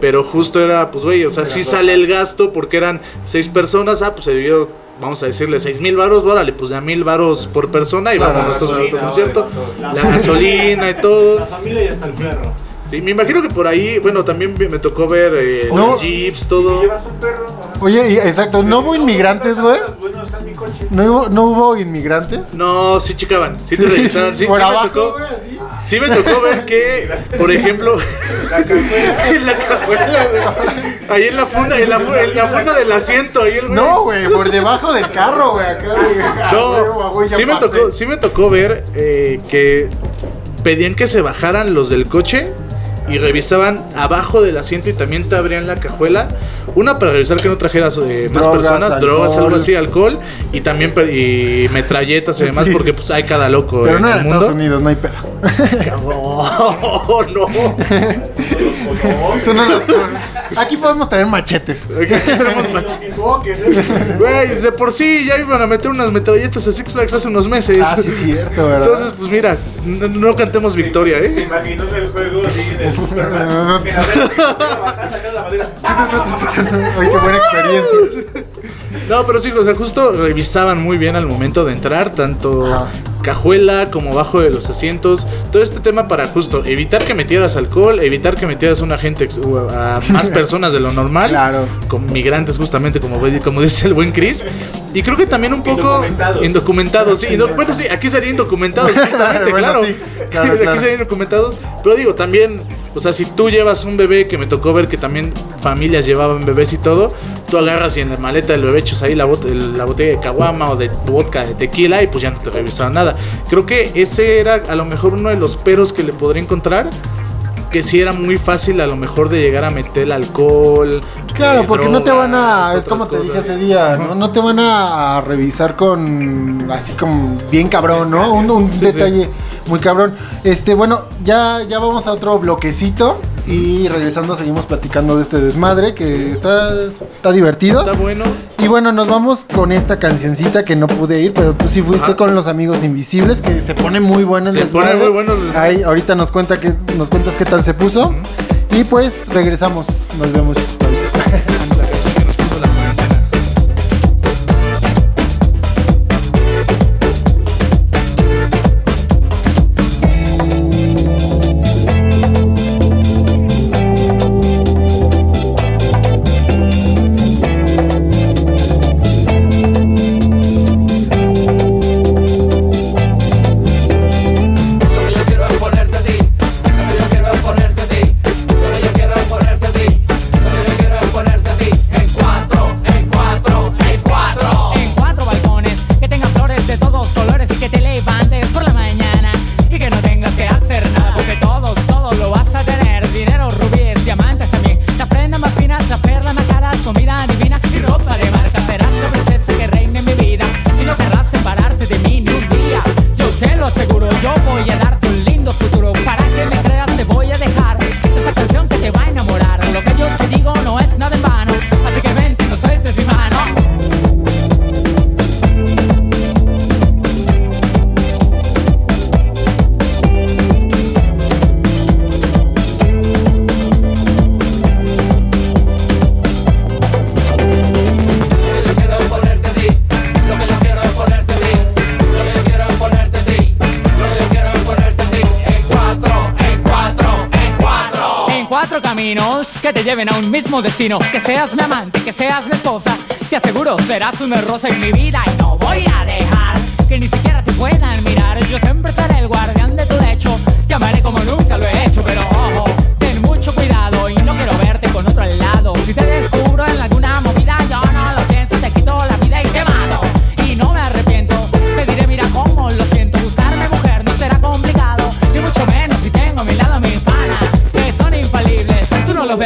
Pero justo era, pues, güey, o sea, sí sale el gasto porque eran seis personas. Ah, pues se dividió, vamos a decirle, seis mil varos. Órale, pues de a mil varos por persona y Claro, vamos nosotros al otro gasolina, concierto. La gasolina y todo. La familia y hasta el perro. Sí, me imagino que por ahí, bueno, también me tocó ver eh, No. los jeeps, Si todo. llevas un perro. Oye, exacto, ¿no hubo inmigrantes, güey? Bueno, está en mi coche. ¿No hubo, ¿No hubo inmigrantes? No, sí checaban, sí, te revisaban. Sí, sí por me abajo, tocó. güey, así. Sí me tocó ver que, por ejemplo, La cajuela. en la cajuela, güey, ahí en la funda, en la, en la funda del asiento, ahí el güey. No, güey, por debajo del carro, güey, acá, No, sí me tocó, sí me tocó ver eh, que pedían que se bajaran los del coche y revisaban abajo del asiento y también te abrían la cajuela. Una para revisar que no trajeras eh, más Drogas, personas, drogas, alcohol. algo así, alcohol y también y metralletas y demás Sí. porque pues hay cada loco Pero en no en el Estados mundo. Unidos, no hay pedo. Oh, no. No los conoces. Aquí podemos tener machetes. Aquí tenemos mach- Equivoques, ¿eh? Güey, de por sí ya iban a meter unas metralletas a Six Flags hace unos meses. Ah, sí, cierto, ¿verdad? Entonces, pues mira, no, no cantemos victoria, Se ¿eh? imaginó en el juego, así, en el Superman. Mira, a ver, la madera. Oye, qué buena experiencia. No, pero sí, o sea, justo revisaban muy bien al momento de entrar, tanto Ajá. cajuela como bajo de los asientos. Todo este tema para justo evitar que metieras alcohol, evitar que metieras a una gente, ex- u a más personas de lo normal. Claro. Con migrantes, justamente, como, como dice el buen Chris. Y creo que también un poco. Indocumentados. Indocumentados, sí. indo- bueno, sí, aquí serían indocumentados, justamente, Bueno, claro. sí, claro, aquí claro. serían indocumentados. Pero digo, también. O sea, si tú llevas un bebé, que me tocó ver que también familias llevaban bebés y todo, tú agarras y en la maleta del bebé echas ahí la, la botella de caguama o de vodka de tequila y pues ya no te revisaban nada. Creo que ese era a lo mejor uno de los peros que le podría encontrar. Que sí era muy fácil a lo mejor de llegar a meter el alcohol. Claro, eh, porque no te van a. Es como te dije ese día, ¿no? No te van a revisar con. Así como bien cabrón, ¿no? Un, un Sí, sí. detalle muy cabrón. Este, bueno, ya, ya vamos a otro bloquecito. Y regresando, seguimos platicando de este desmadre que está, está divertido. Está bueno. Y bueno, nos vamos con esta cancioncita que no pude ir, pero tú sí fuiste Ajá. con los amigos invisibles, que se pone muy bueno el Se pone muy bueno el desmadre. Ahí, ahorita nos cuenta que, nos cuentas qué tal se puso. Y pues regresamos. Nos vemos. cuatro. Caminos que te lleven a un mismo destino. Que seas mi amante, que seas mi esposa. Te aseguro serás una rosa en mi vida y no voy a dejar que ni siquiera te puedan mirar. Yo siempre seré el guardián de tu lecho. Te amaré como nunca lo he hecho, pero ojo, ten mucho cuidado y no quiero verte con otro al lado. Si te descubro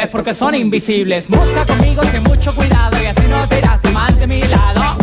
porque son invisibles. Busca conmigo ten mucho cuidado y así no te irás mal de mi lado.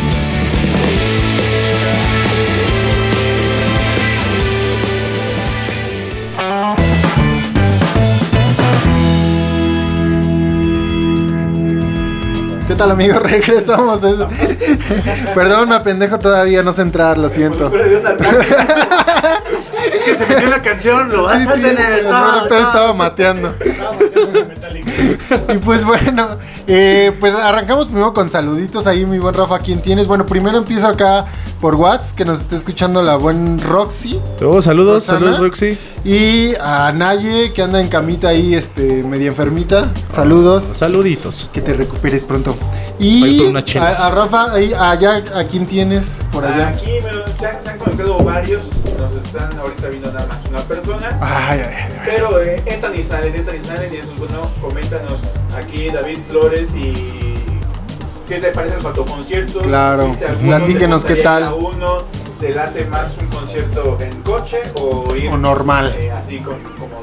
¿Qué tal amigos? Regresamos. Es- Perdón, me apendejo todavía, no sé entrar, lo siento. que se metió la canción, lo vas Sí, a sí, tener. el no, productor no. estaba mateando. Y pues bueno, eh, pues arrancamos primero con saluditos ahí, mi buen Rafa, ¿quién tienes? Bueno, primero empiezo acá por Watts, que nos está escuchando la buen Roxy. Oh, saludos, Rosana. saludos, Roxy. Y a Naye, que anda en camita ahí, este, media enfermita. Saludos. Saluditos. Que te recuperes pronto. Y a, a Rafa, ahí, allá, ¿a quién tienes por allá? Aquí me lo- se, han, se han conectado varios, nos están ahorita viendo nada más una persona. Ay, ay, ay. Pero eh, entran y salen, entran y salen, y eso es bueno, coméntanos aquí David Flores y qué te parecen los autoconciertos. Claro, platíquenos ¿Te qué tal. uno te late más un concierto en coche o ir O normal. eh, así con, como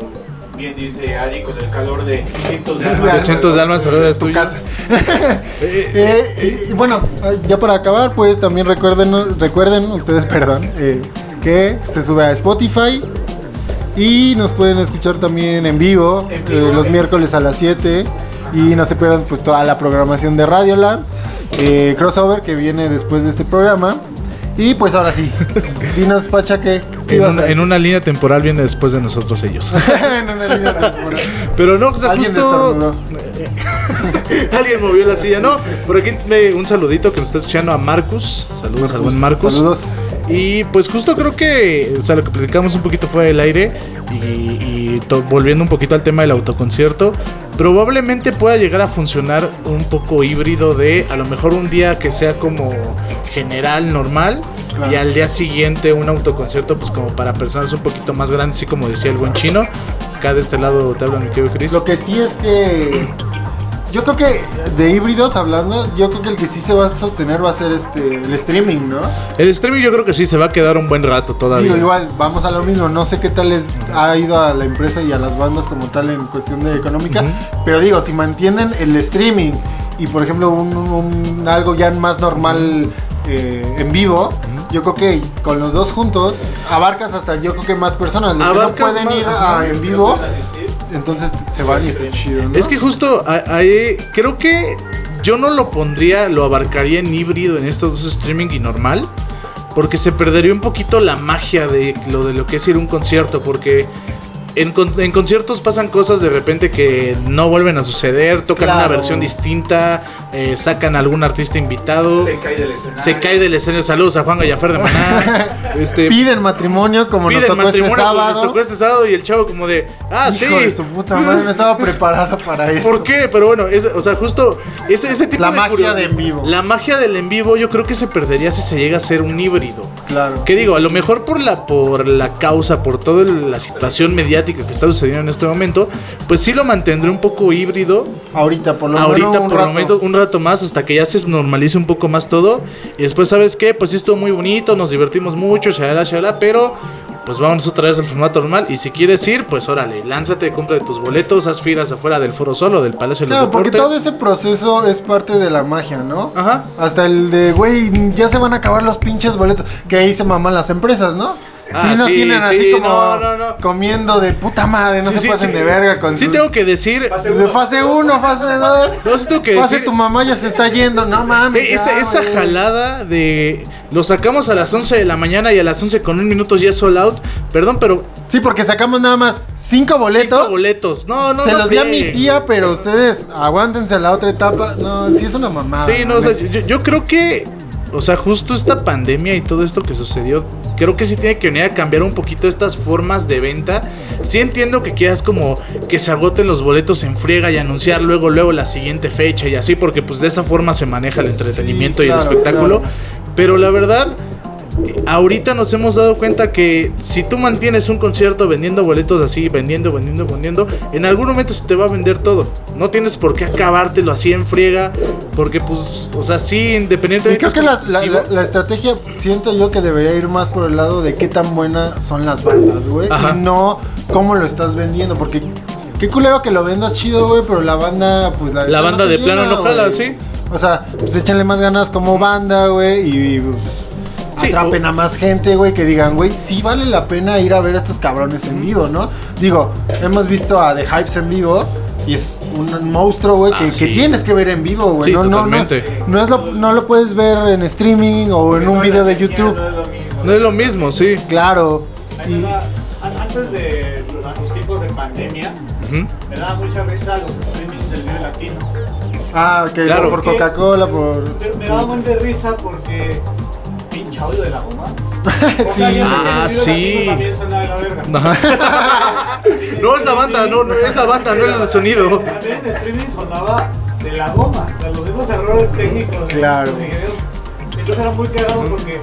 bien dice Ari, con el calor de cientos de De almas. cientos de almas alrededor de tu casa. Eh, y, y bueno, ya para acabar, pues también recuerden, recuerden ustedes, perdón, eh, que se sube a Spotify y nos pueden escuchar también en vivo, En vivo, eh, los eh. miércoles a las 7 y no se pierdan pues toda la programación de Radioland, eh, crossover que viene después de este programa. Y pues ahora sí, dinos Pacha que En una, en una línea temporal viene después de nosotros ellos. en una línea temporal. Pero no, o sea, justo. Alguien movió la silla, ¿no? Por aquí me- un saludito que nos está escuchando a Marcus. Saludos al buen Marcus. Saludos. Y pues justo creo que, o sea, lo que platicamos un poquito fue del aire y, volviendo un poquito al tema del autoconcierto, probablemente pueda llegar a funcionar un poco híbrido de a lo mejor un día que sea como general, normal, Claro. y al día siguiente un autoconcierto pues como para personas un poquito más grandes, así como decía el buen chino. Acá de este lado te habla mi querido Chris. Lo que sí es que yo creo que de híbridos hablando, yo creo que el que sí se va a sostener va a ser este el streaming, ¿no? El streaming yo creo que sí se va a quedar un buen rato todavía. Digo, igual, vamos a lo mismo, no sé qué tal les ha ido a la empresa y a las bandas como tal en cuestión de económica, pero digo, si mantienen el streaming y por ejemplo un, un- algo ya más normal eh, en vivo, yo creo que con los dos juntos abarcas hasta yo creo que más personas, los que no pueden más, ir a- en vivo, entonces se van y está chido. Es que justo ahí creo que yo no lo pondría, lo abarcaría en híbrido en estos dos streaming y normal, porque se perdería un poquito la magia de lo de lo que es ir a un concierto, porque en, con- en conciertos pasan cosas de repente que no vuelven a suceder, tocan una versión distinta, eh, sacan a algún artista invitado. Se cae del escenario. Se cae del escenario. Saludos a Juan Gallafer de Maná. este, Piden matrimonio como nos piden tocó este matrimonio como nos sábado. tocó este sábado y el chavo como de, ah, sí. De su puta madre, no estaba preparado para eso. ¿Por qué? Pero bueno, es- o sea, justo ese, ese tipo La de magia curio- de en vivo. La magia del en vivo yo creo que se perdería si se llega a ser un híbrido. Claro. ¿Qué digo? A lo mejor por la, por la causa, por toda la situación mediática que está sucediendo en este momento, pues sí lo mantendré un poco híbrido. Ahorita, por lo Ahorita, menos. un por rato. lo menos, un rato más hasta que ya se normalice un poco más todo. Y después, ¿sabes qué? Pues sí estuvo muy bonito, nos divertimos mucho, shalala, shalala, pero pues vámonos otra vez al formato normal. Y si quieres ir, pues órale, lánzate, compra tus boletos, haz filas afuera del Foro Solo, del Palacio de los Claro, porque Deportes. todo ese proceso es parte de la magia, ¿no? Ajá. Hasta el de, güey, ya se van a acabar los pinches boletos. Que ahí se maman las empresas, ¿no? Ah, sí, nos sí, tienen así sí, como no, no, no. comiendo de puta madre, no Sí, se sí, pasen sí. de verga con Sí sus- tengo que decir... Desde fase 1, fase 2. No, sí tengo que fase decir... tu mamá ya se está yendo, no mames. Eh, esa, esa jalada de lo sacamos a las 11 de la mañana y a las 11 con un minuto ya es sold out. Perdón, pero Sí, porque sacamos nada más 5 boletos. cinco boletos. No, no, se no los di a mi tía, pero ustedes aguántense a la otra etapa. No, sí es una mamada. Sí, no, o sea, yo, yo creo que o sea, justo esta pandemia y todo esto que sucedió, creo que sí tiene que venir a cambiar un poquito estas formas de venta. Sí entiendo que quieras como que se agoten los boletos en friega y anunciar luego, luego la siguiente fecha y así, porque pues de esa forma se maneja el entretenimiento y el espectáculo. claro. Pero la verdad, ahorita nos hemos dado cuenta que si tú mantienes un concierto vendiendo boletos así, vendiendo, vendiendo, vendiendo, en algún momento se te va a vender todo. No tienes por qué acabártelo así en friega, porque pues, o sea, sí, independientemente... Y creo que la, la- la- la estrategia, siento yo que debería ir más por el lado de qué tan buenas son las bandas, güey. Y no cómo lo estás vendiendo, porque qué culero que lo vendas chido, güey, pero la banda, pues la, La banda de plano no jala, sí. O sea, pues échenle más ganas como banda, güey, y, pues, Sí, atrapen o- a más gente, güey, que digan, güey, sí vale la pena ir a ver a estos cabrones en vivo, ¿no? Digo, hemos visto a The Hypes en vivo. Y es un monstruo, güey, que, Ah, que sí. tienes que ver en vivo, güey. Sí, no, no, no, totalmente. no, es lo, no lo puedes ver en streaming o en un video de YouTube. No es lo mismo. No es lo mismo, sí. Claro. Y, Antes de los tiempos de pandemia, me daba mucha risa los streamings del Vive Latino. ah, ok, Claro. por Coca-Cola, por... Me sí. daba un de risa porque audio de la goma. Sí. Ah, sí. También suena de la verga. No es la banda, no, no es la banda, no es el sonido. También en streaming sonaba de la goma. O sea, los mismos errores técnicos. de Claro. los ingenieros. Entonces era muy cagado porque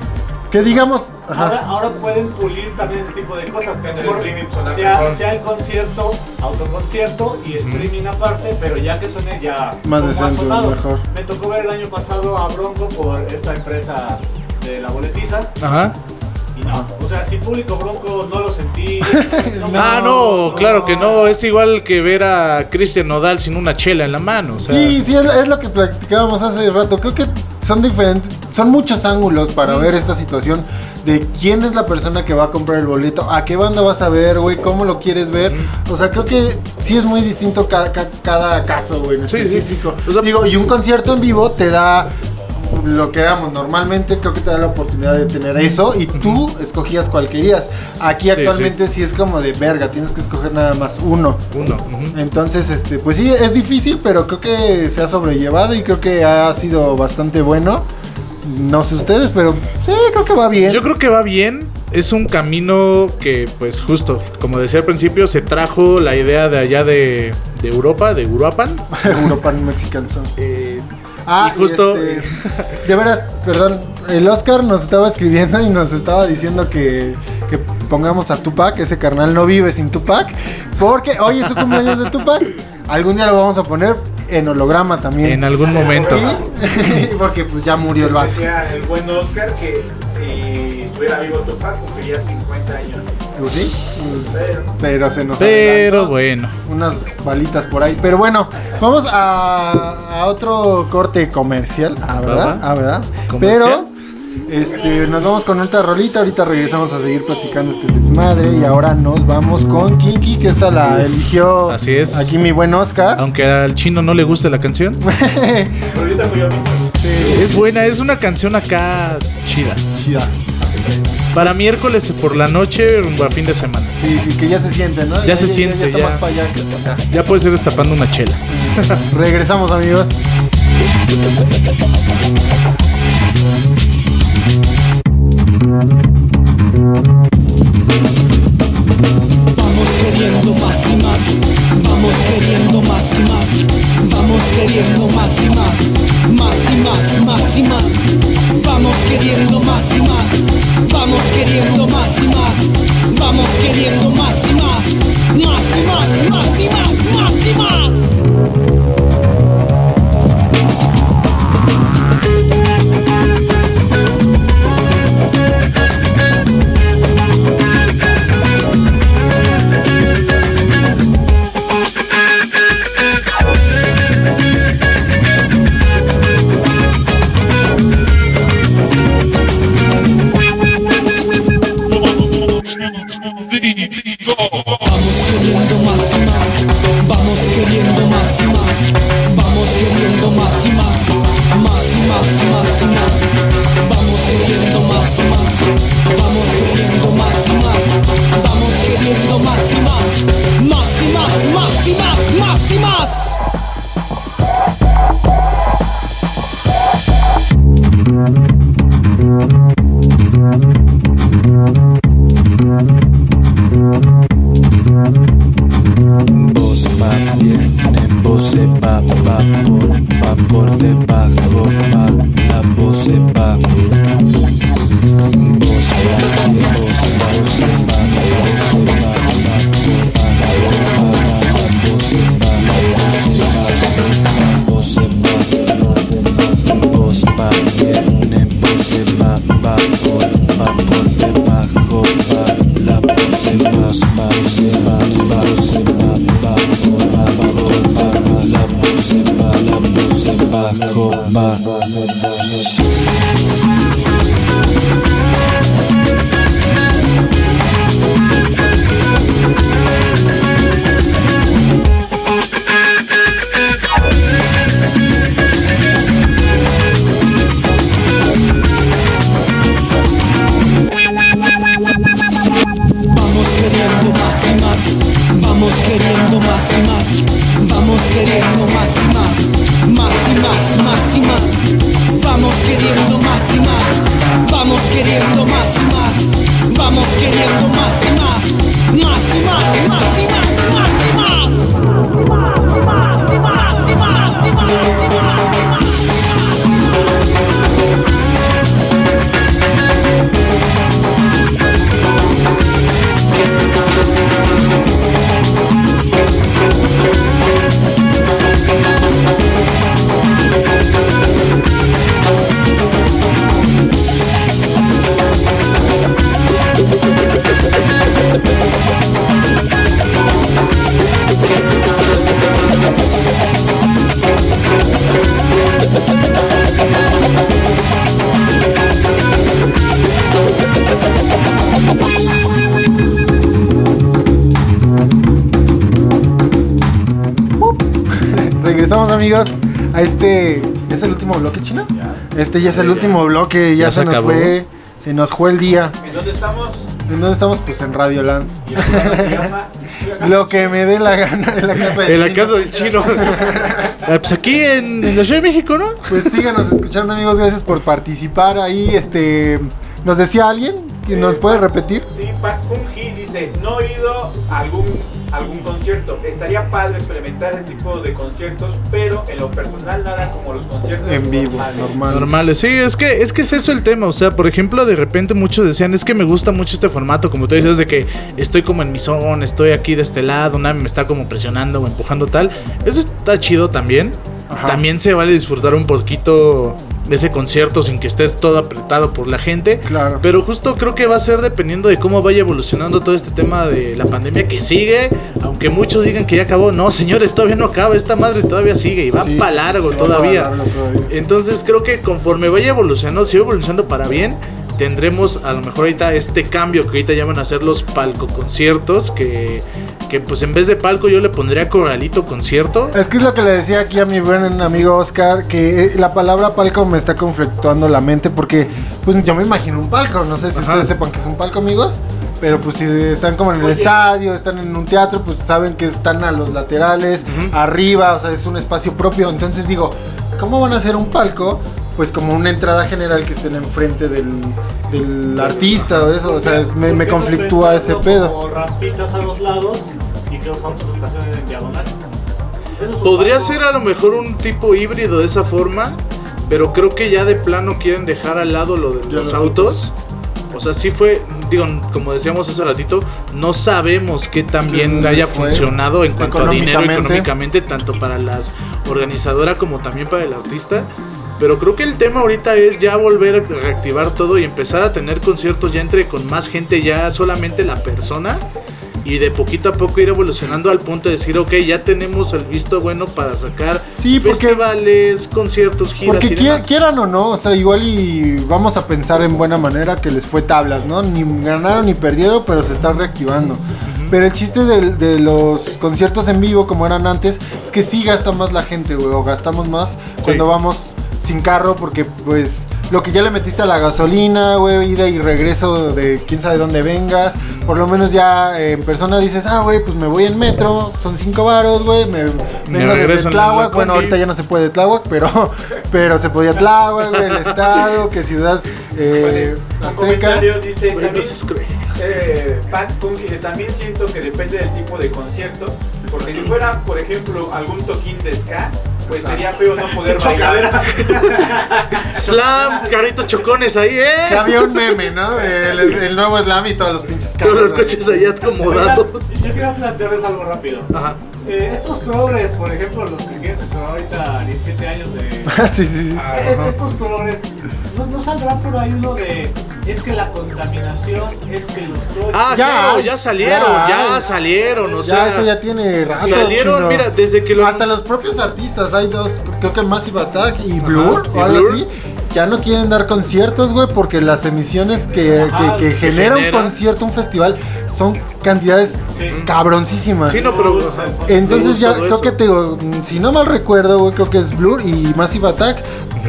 Que digamos... ahora, ahora pueden pulir también ese tipo de cosas. Que mejor sea, sea el concierto, autoconcierto y streaming aparte, pero ya que suene ya Más decente, sonado. mejor. Me tocó ver el año pasado a Bronco por esta empresa de la boletiza Ajá. y no. O sea, si público Bronco no lo sentí. Ah, no, claro que no. Es igual que ver a Cristian Nodal sin una chela en la mano. O sea, Sí, sí, es, es lo que platicábamos hace rato. Creo que son diferentes, son muchos ángulos para ver esta situación de quién es la persona que va a comprar el boleto, a qué banda vas a ver, güey, cómo lo quieres ver. O sea, creo que sí es muy distinto cada, ca- cada caso, güey, en Sí, sí. específico. O sea, Digo, y un concierto en vivo te da lo que éramos normalmente, creo que te da la oportunidad de tener eso y tú escogías cuál querías. Aquí actualmente sí es como de verga, tienes que escoger nada más uno. uno. Entonces, este, pues sí, es difícil, pero creo que se ha sobrellevado y creo que ha sido bastante bueno. No sé ustedes, pero sí, creo que va bien. Yo creo que va bien. Es un camino que, pues justo, como decía al principio, se trajo la idea de allá de, de Europa, de Uruapan. European Mexican Song. Eh, Ah, y justo... este, de veras, perdón, el Oscar nos estaba escribiendo y nos estaba diciendo que, que pongamos a Tupac, ese carnal no vive sin Tupac, porque hoy es su cumpleaños de Tupac. Algún día lo vamos a poner en holograma también. en algún momento. Y- porque pues ya murió el vato. Decía el buen Oscar que si estuviera vivo Tupac cumpliría 50 años. Pues sí, pues, Pero se nos Pero adelantó. bueno. unas balitas por ahí. Pero bueno, vamos a, a otro corte comercial. Ah, ¿verdad? Ah, ¿verdad? ¿Comercial? Pero este, nos vamos con otra rolita. Ahorita regresamos a seguir platicando este desmadre. Y ahora nos vamos con Kinky, que esta la eligió Así es. aquí mi buen Oscar. Aunque al chino no le guste la canción. Es buena, es una canción acá chida. Para miércoles por la noche, rumbo a fin de semana. Sí, sí, que ya se siente, ¿no? Ya se siente, Ya, está ya. más para allá que. Ya puedes ir destapando una chela. Regresamos, amigos. Vamos queriendo más y más, vamos queriendo más y más, vamos queriendo más y más, más y más, más y más, vamos queriendo más y más, vamos queriendo más y más, vamos queriendo más y más, más y más, más y más, más y más. Regresamos amigos a este... ¿Es el último bloque, Chino? Este ya es el último bloque, ya, Ya se, se nos acabó. fue. Se nos fue el día. ¿En dónde estamos? ¿En dónde estamos? Pues en Radio Land. Y el programa se llama Lo que me dé la gana en la casa de En la Chino. casa del chino. Ah, pues aquí en, en la Ciudad de México, ¿no? Pues síganos escuchando amigos, gracias por participar ahí. Este, nos decía alguien que nos puede repetir. Sí, Pat Fungi dice, no he ido a algún, algún concierto. Estaría padre experimentar ese tipo de conciertos, pero en lo personal nada como los conciertos En vivo, normales. normal. Normales, sí, es que, es que es eso el tema. O sea, por ejemplo, de repente muchos decían, es que me gusta mucho este formato, como tú dices, de que estoy como en mi zona, estoy aquí de este lado, nadie me está como presionando o empujando tal. Eso está chido también. Ajá. También se vale disfrutar un poquito ese concierto sin que estés todo apretado por la gente. Claro. Pero justo creo que va a ser dependiendo de cómo vaya evolucionando todo este tema de la pandemia que sigue. Aunque muchos digan que ya acabó. No, señores, todavía no acaba. Esta madre todavía sigue y va Sí, para largo sí, todavía. para largo todavía. Entonces creo que conforme vaya evolucionando, si va evolucionando para bien, tendremos a lo mejor ahorita este cambio que ahorita llaman a ser los palco conciertos, que, que pues en vez de palco yo le pondría coralito concierto. Es que es lo que le decía aquí a mi buen amigo Oscar, que eh, la palabra palco me está conflictuando la mente porque pues yo me imagino un palco, no sé si Ajá. ustedes sepan que es un palco amigos, pero pues si están como en el Oye. estadio, están en un teatro, pues saben que están a los laterales, arriba, o sea, es un espacio propio, entonces digo, ¿cómo van a hacer un palco? Pues como una entrada general que estén enfrente del, del artista o eso, o sea, es- me, me ¿Por qué no conflictúa ese pedo. Como rampitas a los lados y que los autos estacionen en diagonal. Podría ser a lo mejor un tipo híbrido de esa forma, pero creo que ya de plano quieren dejar al lado lo de los los autos. O sea, sí fue, digo, como decíamos hace ratito, no sabemos qué tan bien haya fue funcionado en cuanto a dinero económicamente. económicamente, tanto para las organizadoras como también para el artista. Pero creo que el tema ahorita es ya volver a reactivar todo y empezar a tener conciertos ya entre con más gente, ya solamente la persona. Y de poquito a poco ir evolucionando al punto de decir, ok, ya tenemos el visto bueno para sacar Sí, porque- festivales, conciertos, giras Porque y demás. quieran o no, o sea, igual y vamos a pensar en buena manera que les fue tablas, ¿no? Ni ganaron ni perdieron, pero se están reactivando. Pero el chiste de, los conciertos en vivo como eran antes es que sí gasta más la gente, güey, o gastamos más cuando vamos sin carro porque pues lo que ya le metiste a la gasolina, güey, ida y regreso de quién sabe dónde vengas, por lo menos ya eh, en persona dices, ah, güey, pues me voy en metro, son cinco varos, güey, me, vengo regreso desde en Tláhuac, bueno, ahorita ya no se puede Tláhuac, pero, pero se podía Tláhuac, güey, el estado, que ciudad eh, Un azteca. comentario dice Güey, no también, eh, Pat Funk dice, también siento que depende del tipo de concierto, porque si fuera, por ejemplo, algún toquín de ska, Pues sería feo no poder bailar. Slam, carritos chocones ahí, Que ¿eh? había un meme, ¿no? El, el nuevo slam y todos los pinches Todos los carros. coches ahí acomodados. Yo quiero plantearles algo rápido. Ajá. Eh, estos progres, por ejemplo, los que tienen ahorita 17 años de... sí, sí, sí. Es- estos progres, ¿no, no saldrá por ahí uno de... Es que la contaminación, es que los coches... Ah, Ya claro, ya salieron, ya salieron, o ya sea. eso ya tiene rato. salieron, mira, desde que lo Hasta los propios artistas, hay dos, creo que Massive Attack y Blur o algo Blur. así, ya no quieren dar conciertos, güey, porque las emisiones que, que- que que genera un concierto, un festival, son cantidades Sí. cabroncísimas. Sí, no, pero. Entonces ya creo eso. que te digo, mm, si no mal recuerdo, güey, creo que es Blur y Massive Attack,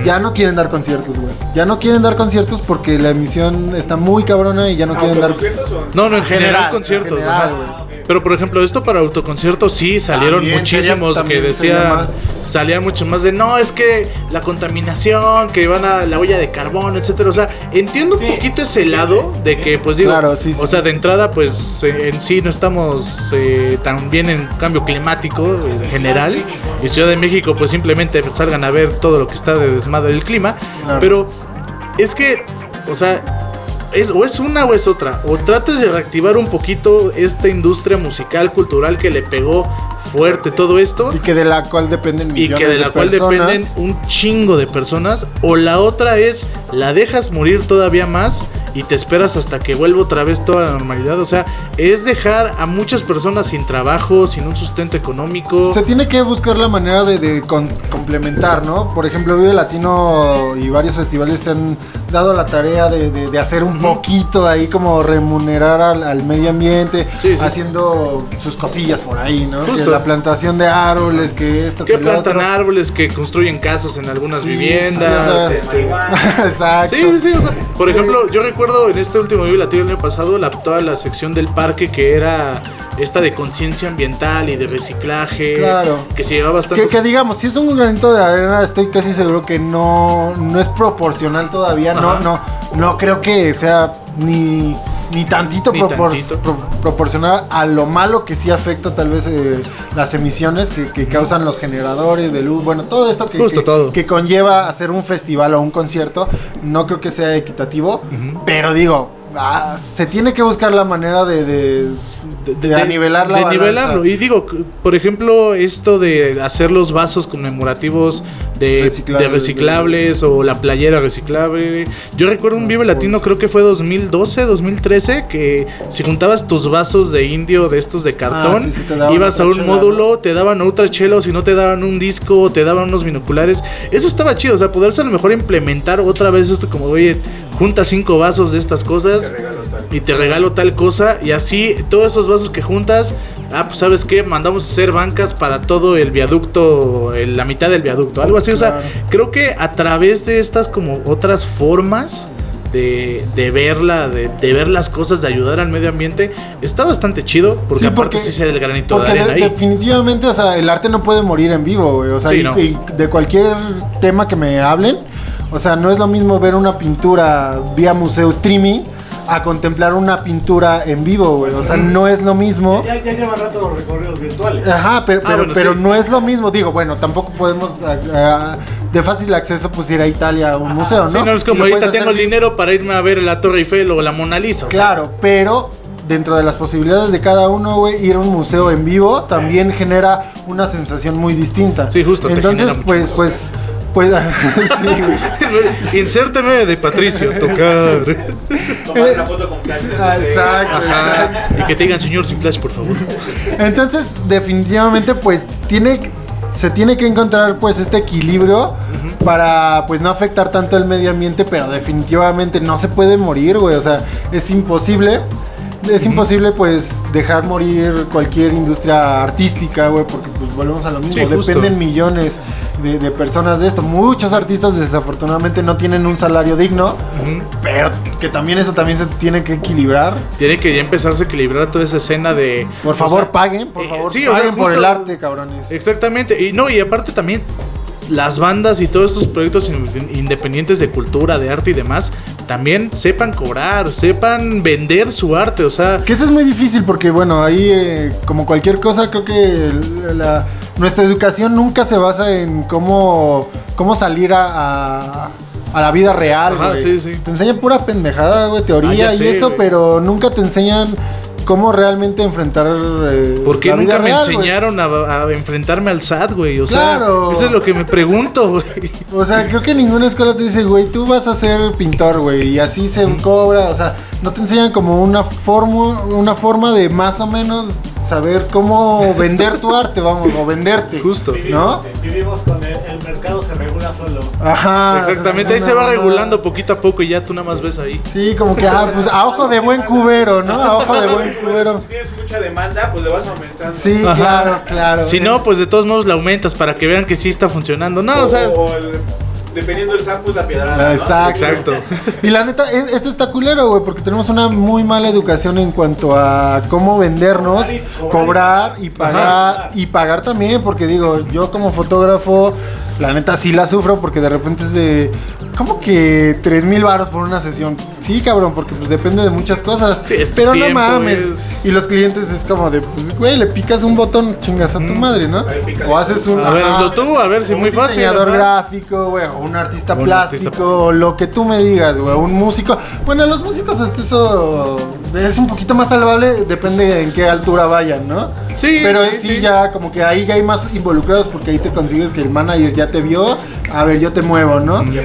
ya no quieren dar conciertos, güey. Ya no quieren dar conciertos porque la emisión está muy cabrona y ya no quieren dar ¿Autoconciertos o No, no, en general, General, conciertos. en general, ajá. güey. Pero por ejemplo, esto para autoconciertos sí salieron También muchísimos que decían, salían mucho más de no, es que la contaminación, que van a la olla de carbón, etcétera. O sea, entiendo un poquito ese lado de que, pues digo, Claro, sí, sí, o sea, de entrada, pues eh, en sí no estamos eh, tan bien en cambio climático en general. Y Ciudad de México, pues simplemente salgan a ver todo lo que está de desmadre el clima. Claro. Pero es que, o sea, es, o es una o es otra. O trates de reactivar un poquito esta industria musical, cultural que le pegó fuerte todo esto. y que de la cual dependen Y millones que de la cual personas. dependen un chingo de personas. O la otra es, la dejas morir todavía más y te esperas hasta que vuelva otra vez toda la normalidad. O sea, es dejar a muchas personas sin trabajo, sin un sustento económico. Se tiene que buscar la manera de, de con- complementar, ¿no? Por ejemplo, Vive Latino y varios festivales se han dado la tarea de, de- de hacer un poquito ahí como remunerar al, al medio ambiente, Sí, sí. haciendo sus cosillas por ahí, ¿no? Que Justo. la plantación de árboles, que esto, que que plantan otro. árboles, que construyen casas en algunas Sí, viviendas. o sea, este, Exacto. Sí, sí, sí, o sea, por ejemplo, yo recuerdo en este último Vive Latino el año pasado la, toda la sección del parque que era esta de conciencia ambiental y de reciclaje. Claro. Que se llevaba bastante. Que, que digamos, si es un granito de arena, estoy casi seguro que no, no es proporcional todavía. No, no, no creo que sea ni, ni tantito, Ni propor- tantito. pro- proporcional a lo malo que sí afecta tal vez eh, las emisiones que, que causan los generadores de luz. Bueno, todo esto que, Justo que- todo. que conlleva hacer un festival o un concierto, no creo que sea equitativo. Pero digo, ah, se tiene que buscar la manera de, de, de, la de balanza. nivelarlo. Y digo, por ejemplo, esto de hacer los vasos conmemorativos de Reciclables, de reciclables o la playera reciclable. Yo recuerdo un Vive Latino, creo que fue 2012, 2013, que si juntabas tus vasos de indio de estos de cartón, Ah, sí, sí, te daban ibas a un chela, módulo, te daban otra chela o si no te daban un disco, te daban unos binoculares. Eso estaba chido, o sea, poderse a lo mejor implementar otra vez esto como, oye, junta cinco vasos de estas cosas y te regalo tal cosa y así todos esos vasos que juntas, ah, pues sabes qué, mandamos a hacer bancas para todo el viaducto, el- la mitad del viaducto, algo así, o sea, creo que a través de estas como otras formas de, de verla, de, de ver las cosas, de ayudar al medio ambiente, está bastante chido, porque Sí, aparte porque- sí se da el granito de arena de- ahí. definitivamente, o sea, el arte no puede morir en vivo, güey. O sea, Sí, y, no. y de cualquier tema que me hablen, o sea, no es lo mismo ver una pintura vía museo streaming a contemplar una pintura en vivo, güey. O sea, no es lo mismo. Ya, ya llevan rato los recorridos virtuales. Ajá, pero, Ah, pero, bueno, pero sí. no es lo mismo. Digo, bueno, tampoco podemos ah, ah, de fácil acceso pues ir a Italia a un museo, ¿no? Sí, no, es como ahorita tengo el dinero para irme a ver la Torre Eiffel o la Mona Lisa. o sea, Claro, pero dentro de las posibilidades de cada uno, güey, ir a un museo en vivo también genera una sensación muy distinta. Sí, justo, Entonces, pues, pues, pues, sí, güey. Insérteme de Patricio, tocar. Tomar la foto con flash. Ah, exacto. Y que te digan, señor, sin flash, por favor. Entonces, definitivamente, pues, tiene, se tiene que encontrar, pues, este equilibrio para, pues, no afectar tanto el medio ambiente, pero definitivamente no se puede morir, güey. O sea, es imposible. Es imposible, pues, dejar morir cualquier industria artística, güey, porque, pues, volvemos a lo mismo. Sí. Dependen millones de, de personas de esto. Muchos artistas, desafortunadamente, no tienen un salario digno, pero que también eso también se tiene que equilibrar. Tiene que ya empezarse a equilibrar toda esa escena de. Por favor, sea, paguen, por eh, favor, sí, o sea, paguen por el arte, cabrones. Exactamente. Y no, y aparte también. las bandas y todos estos proyectos in- independientes de cultura, de arte y demás, también sepan cobrar, sepan vender su arte, o sea, Que eso es muy difícil porque, bueno, ahí, eh, como cualquier cosa, creo que la- nuestra educación nunca se basa en cómo, cómo salir a, a- a la vida real, Ajá, sí, sí. Te enseñan pura pendejada, güey, Ah, teoría ya y sé, eso, pero nunca te enseñan cómo realmente enfrentar eh, ¿por qué la vida nunca me real, enseñaron a, a enfrentarme al SAT, güey? O sea, Claro. eso es lo que me pregunto, güey. O sea, creo que ninguna escuela te dice, güey, tú vas a ser pintor, güey, y así se cobra. O sea, no te enseñan como una forma, una forma de más o menos saber cómo vender tu arte, vamos, o venderte. Justo. ¿No? Vivimos, con el, el mercado se regula solo. Ajá. Exactamente, ahí se va no, regulando poquito a poco y ya tú nada más ves ahí. Sí, como que, ah, pues a ojo de buen cubero, ¿no? A ojo de buen cubero. Si tienes mucha demanda, pues le vas aumentando. Sí, Ajá. claro, claro. Si no, pues de todos modos la aumentas para que vean que sí está funcionando. No, o sea, O el- dependiendo del saco, es la piedrada. ¿no? Exacto. Exacto. Y la neta, es- esto está culero, güey, porque tenemos una muy mala educación en cuanto a cómo vendernos, cobrar y pagar, y pagar también, porque digo, yo como fotógrafo, la neta sí la sufro porque de repente es de, ¿cómo que 3 mil baros por una sesión? Sí, cabrón, porque pues depende de muchas cosas. Sí, es tu Pero tiempo, no mames. es- Y los clientes es como de, pues, güey, le picas un botón, chingas a tu madre, ¿no? O haces un... a ver, hazlo tú, a ver si Un muy fácil. diseñador ajá. gráfico, güey, o un artista Un plástico, artista- o lo que tú me digas, güey, un músico. Bueno, los músicos, este, eso es un poquito más salvable, depende en qué altura vayan, ¿no? Sí, Pero sí, sí, sí. ya, como que ahí ya hay más involucrados porque ahí te consigues que el manager ya te vio, a ver, yo te muevo, ¿no? Y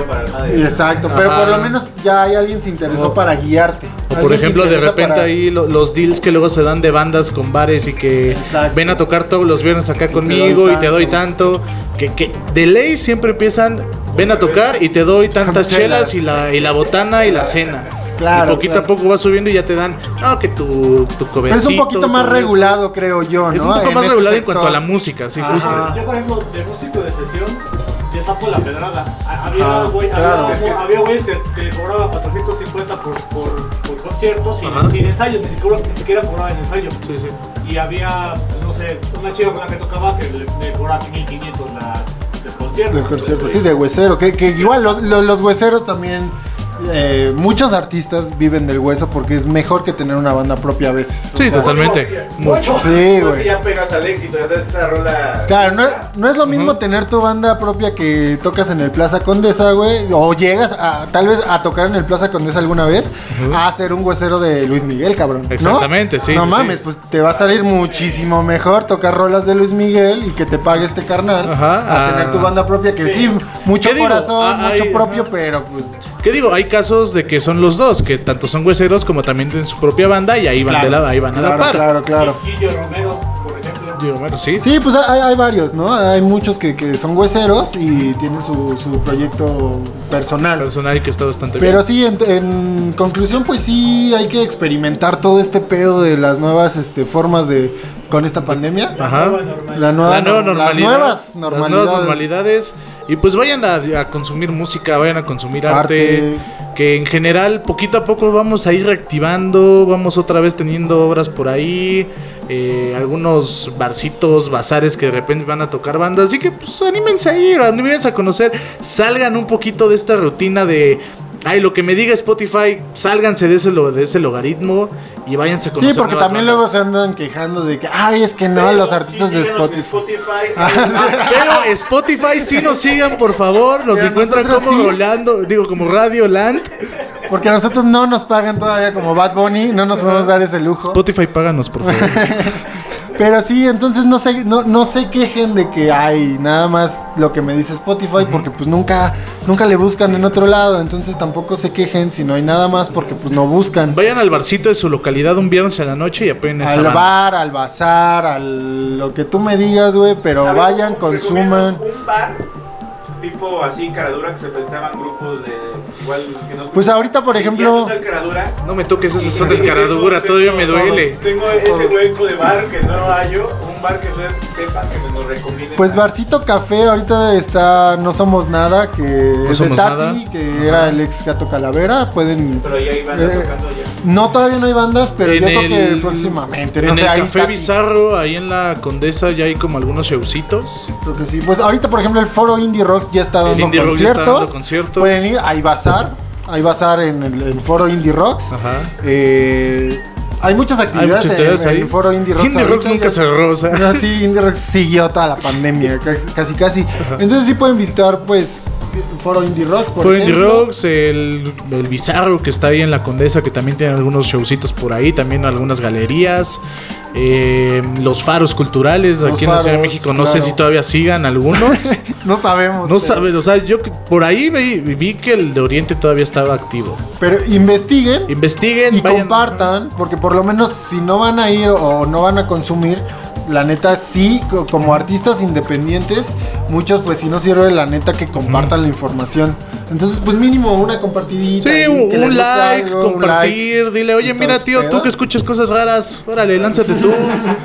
para el Y madre. Exacto, pero Ajá. por lo menos ya hay alguien se interesó O- para guiarte. O por ejemplo, de repente para- ahí lo- los deals que luego se dan de bandas con bares y que Exacto. ven a tocar todos los viernes acá te conmigo doy y te doy tanto. Que, que de ley siempre empiezan, ven a tocar y te doy tantas chelas. y la, y la botana y la cena. Claro, y poquito claro. a poco va subiendo y ya te dan, no, que tu, tu Pero es un poquito más eso. regulado, creo yo, ¿no? Es un poco En más regulado en sector. cuanto a la música, sí, Ajá. justo. Yo, por ejemplo, de músico de sesión, de sapo la pedrada. Ha- Había, Ah, claro. güeyes que, que cobraban 450 por, por, por concierto sin, Ajá. sin ensayo, ni siquiera, ni siquiera cobraban ensayo. Sí, sí. Y había, no sé, una chica con la que tocaba que le, le cobraba 1500 la, del concierto. Del concierto, sí, de huesero. Que, que igual los, los- los hueseros también. Eh, muchos artistas viven del hueso porque es mejor que tener una banda propia a veces. O Sí, sea, totalmente. Mucho. Sí, Porque güey. ya pegas al éxito, ya sabes esa rola. Claro, no, no es lo mismo tener tu banda propia que tocas en el Plaza Condesa, güey, o llegas a tal vez a tocar en el Plaza Condesa alguna vez, a ser un huesero de Luis Miguel, cabrón. ¿no? Exactamente, sí, No sí, mames, sí. pues te va a salir muchísimo mejor tocar rolas de Luis Miguel y que te pague este carnal Ajá, a ah. tener tu banda propia que sí, mucho corazón, Ah, mucho propio, ajá. pero pues ¿Qué digo? Hay casos de que son los dos, que tanto son hueseros como también tienen su propia banda y ahí van, de la, ahí van a la claro, par. claro, claro. Romero, por ejemplo. Bueno, sí. Sí, pues hay, hay varios, ¿no? Hay muchos que, que son hueseros y tienen su, su proyecto personal. Personal que está bastante bien. Pero sí, en, en conclusión, pues sí, hay que experimentar todo este pedo de las nuevas este, formas de con esta pandemia. Ajá. Nueva normalidad. La nueva, la nueva norm- normalidad. Las nuevas Las normalidades. nuevas normalidades. Y pues vayan a, a consumir música, vayan a consumir arte, Arte. Que en general, poquito a poco vamos a ir reactivando. Vamos otra vez teniendo obras por ahí. eh, algunos barcitos, bazares que de repente van a tocar bandas. Así que pues anímense a ir, anímense a conocer. Salgan un poquito de esta rutina de. Ay, lo que me diga Spotify, sálganse de ese, de ese logaritmo y váyanse a Sí, conocer. porque nuevas también bandas. luego se andan quejando de que, ay, es que no, Pero los artistas sí, de Spotify. Spotify. Pero Spotify sí nos sigan, por favor. Nos encuentran como sí. Rolando, digo, como Radio Land. Porque a nosotros no nos pagan todavía como Bad Bunny, no nos podemos dar ese lujo. Spotify, páganos, por favor. Pero sí, entonces no se, no, no se quejen de que hay nada más lo que me dice Spotify, porque pues nunca, nunca le buscan en otro lado. Entonces tampoco se quejen si no hay nada más, porque pues no buscan. Vayan al barcito de su localidad un viernes a la noche y aprendan esa Al banda. bar, al bazar, al lo que tú me digas, güey, pero ver, vayan, ¿recomiendas consuman. Un bar tipo así, caradura, que se presentaban grupos de igual que no. Pues ahorita, por ejemplo, no caradura. No me toques ese son del caradura, todavía me duele. Tengo ese hueco de bar que no hallo, un bar que ustedes sepan que nos recomienden. pues Barcito Café ahorita está No Somos Nada, que es de Somos Tati, Nada. que era el ex Gato Calavera. Pueden Pero ya iban Eh, tocando ya. No, todavía no hay bandas, pero yo En creo que próximamente. no En sé, el Café está- Bizarro, ahí en la Condesa, ya hay como algunos showcitos. Creo que sí. Pues ahorita, por ejemplo, el foro Indie Rocks ya está dando Indie Rocks ya está conciertos. dando conciertos. Pueden ir, hay bazar. Hay bazar en el, foro Indie Rocks. Ajá. Eh, hay muchas Hay actividades, muchas en, el foro Indie Rocks. Indie Rocks nunca cerró, o sea. No, sí, Indie Rocks siguió toda la pandemia, casi casi. casi. Entonces sí pueden visitar, pues, foro Indie Rocks, por Fue Indie. Rocks, el, el Bizarro que está ahí en la Condesa, que también tiene algunos showcitos por ahí, también algunas galerías. eh, los faros culturales Los aquí en la Ciudad de México, no sé si todavía sigan algunos. No sabemos. no saben, o sea, yo por ahí vi, vi que el de Oriente todavía estaba activo. Pero investiguen Investiguen, y vayan- compartan, porque por lo menos si no van a ir o no van a consumir, la neta sí, co- como artistas independientes, muchos pues si no sirve la neta que compartan la información. Entonces pues mínimo una compartidita. Sí, un, like, algo, un compartir, dile, oye, mira, tío, tú que escuchas cosas raras, órale, lánzate tú.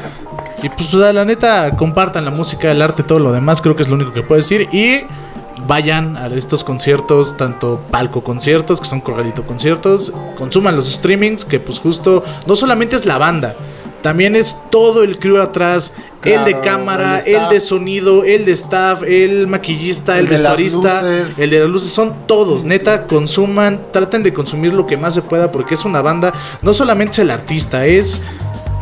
y pues, la neta, compartan la música, el arte, todo lo demás, creo que es lo único que puedo decir. Y vayan a estos conciertos, tanto palco conciertos, que son corralito conciertos, consuman los streamings, que pues justo, no solamente es la banda. También es todo el crew atrás, el de cámara, el de sonido, el de staff, el maquillista, el, vestuarista, el de las luces, son todos. Neta, consuman, traten de consumir lo que más se pueda porque es una banda, no solamente es el artista, es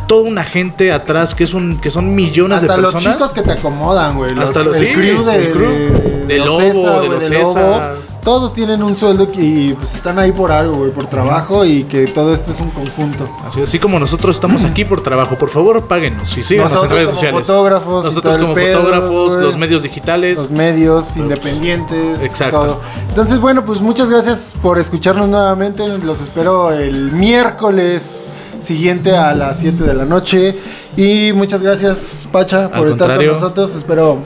toda una gente atrás que es un que son millones Hasta de los personas. chicos que te acomodan, güey. Hasta los, los- el sí, crew de, el crew. de, De los Lobo, de güey, los de Lobo. Todos tienen un sueldo y pues están ahí por algo, güey, por trabajo y que todo esto es un conjunto. Así, así como nosotros estamos aquí por trabajo, por favor, páguenos y síganos Nosotros en redes como sociales. fotógrafos nosotros como pedo, fotógrafos, güey. los medios digitales. los medios independientes, Exacto. todo. Entonces, bueno, pues muchas gracias por escucharnos nuevamente. Los espero el miércoles siguiente a las 7 de la noche. Y muchas gracias, Pacha, por estar con nosotros. Espero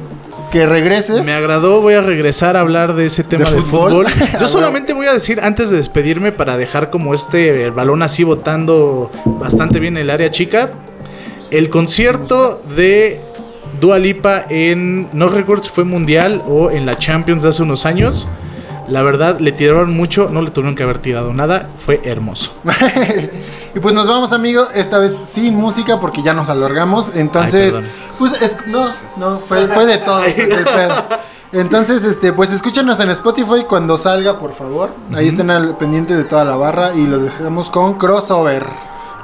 que regreses. Me agradó, voy a regresar a hablar de ese tema ¿De de, fútbol? fútbol. Yo solamente voy a decir antes de despedirme para dejar como este el balón así botando bastante bien el área chica. El concierto de Dua Lipa en no recuerdo si fue mundial o en la Champions de hace unos años. La verdad le tiraron mucho, no le tuvieron que haber tirado nada, fue hermoso. y pues nos vamos, amigo, esta vez sin música porque ya nos alargamos. Entonces, pues es, no, no, fue, fue de todo. fue de pedo. Entonces, este, pues escúchenos en Spotify cuando salga, por favor. Ahí estén al pendiente de toda la barra y los dejamos con crossover.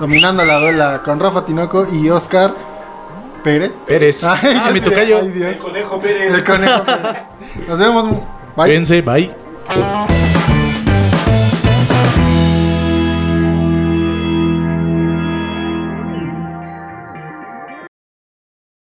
Dominando la duela con Rafa Tinoco y Oscar Pérez. Pérez. Ay, Ah, mi tocayo. ay, Dios. El conejo Pérez. El conejo Pérez. Nos vemos. Bye. Cuídense, bye.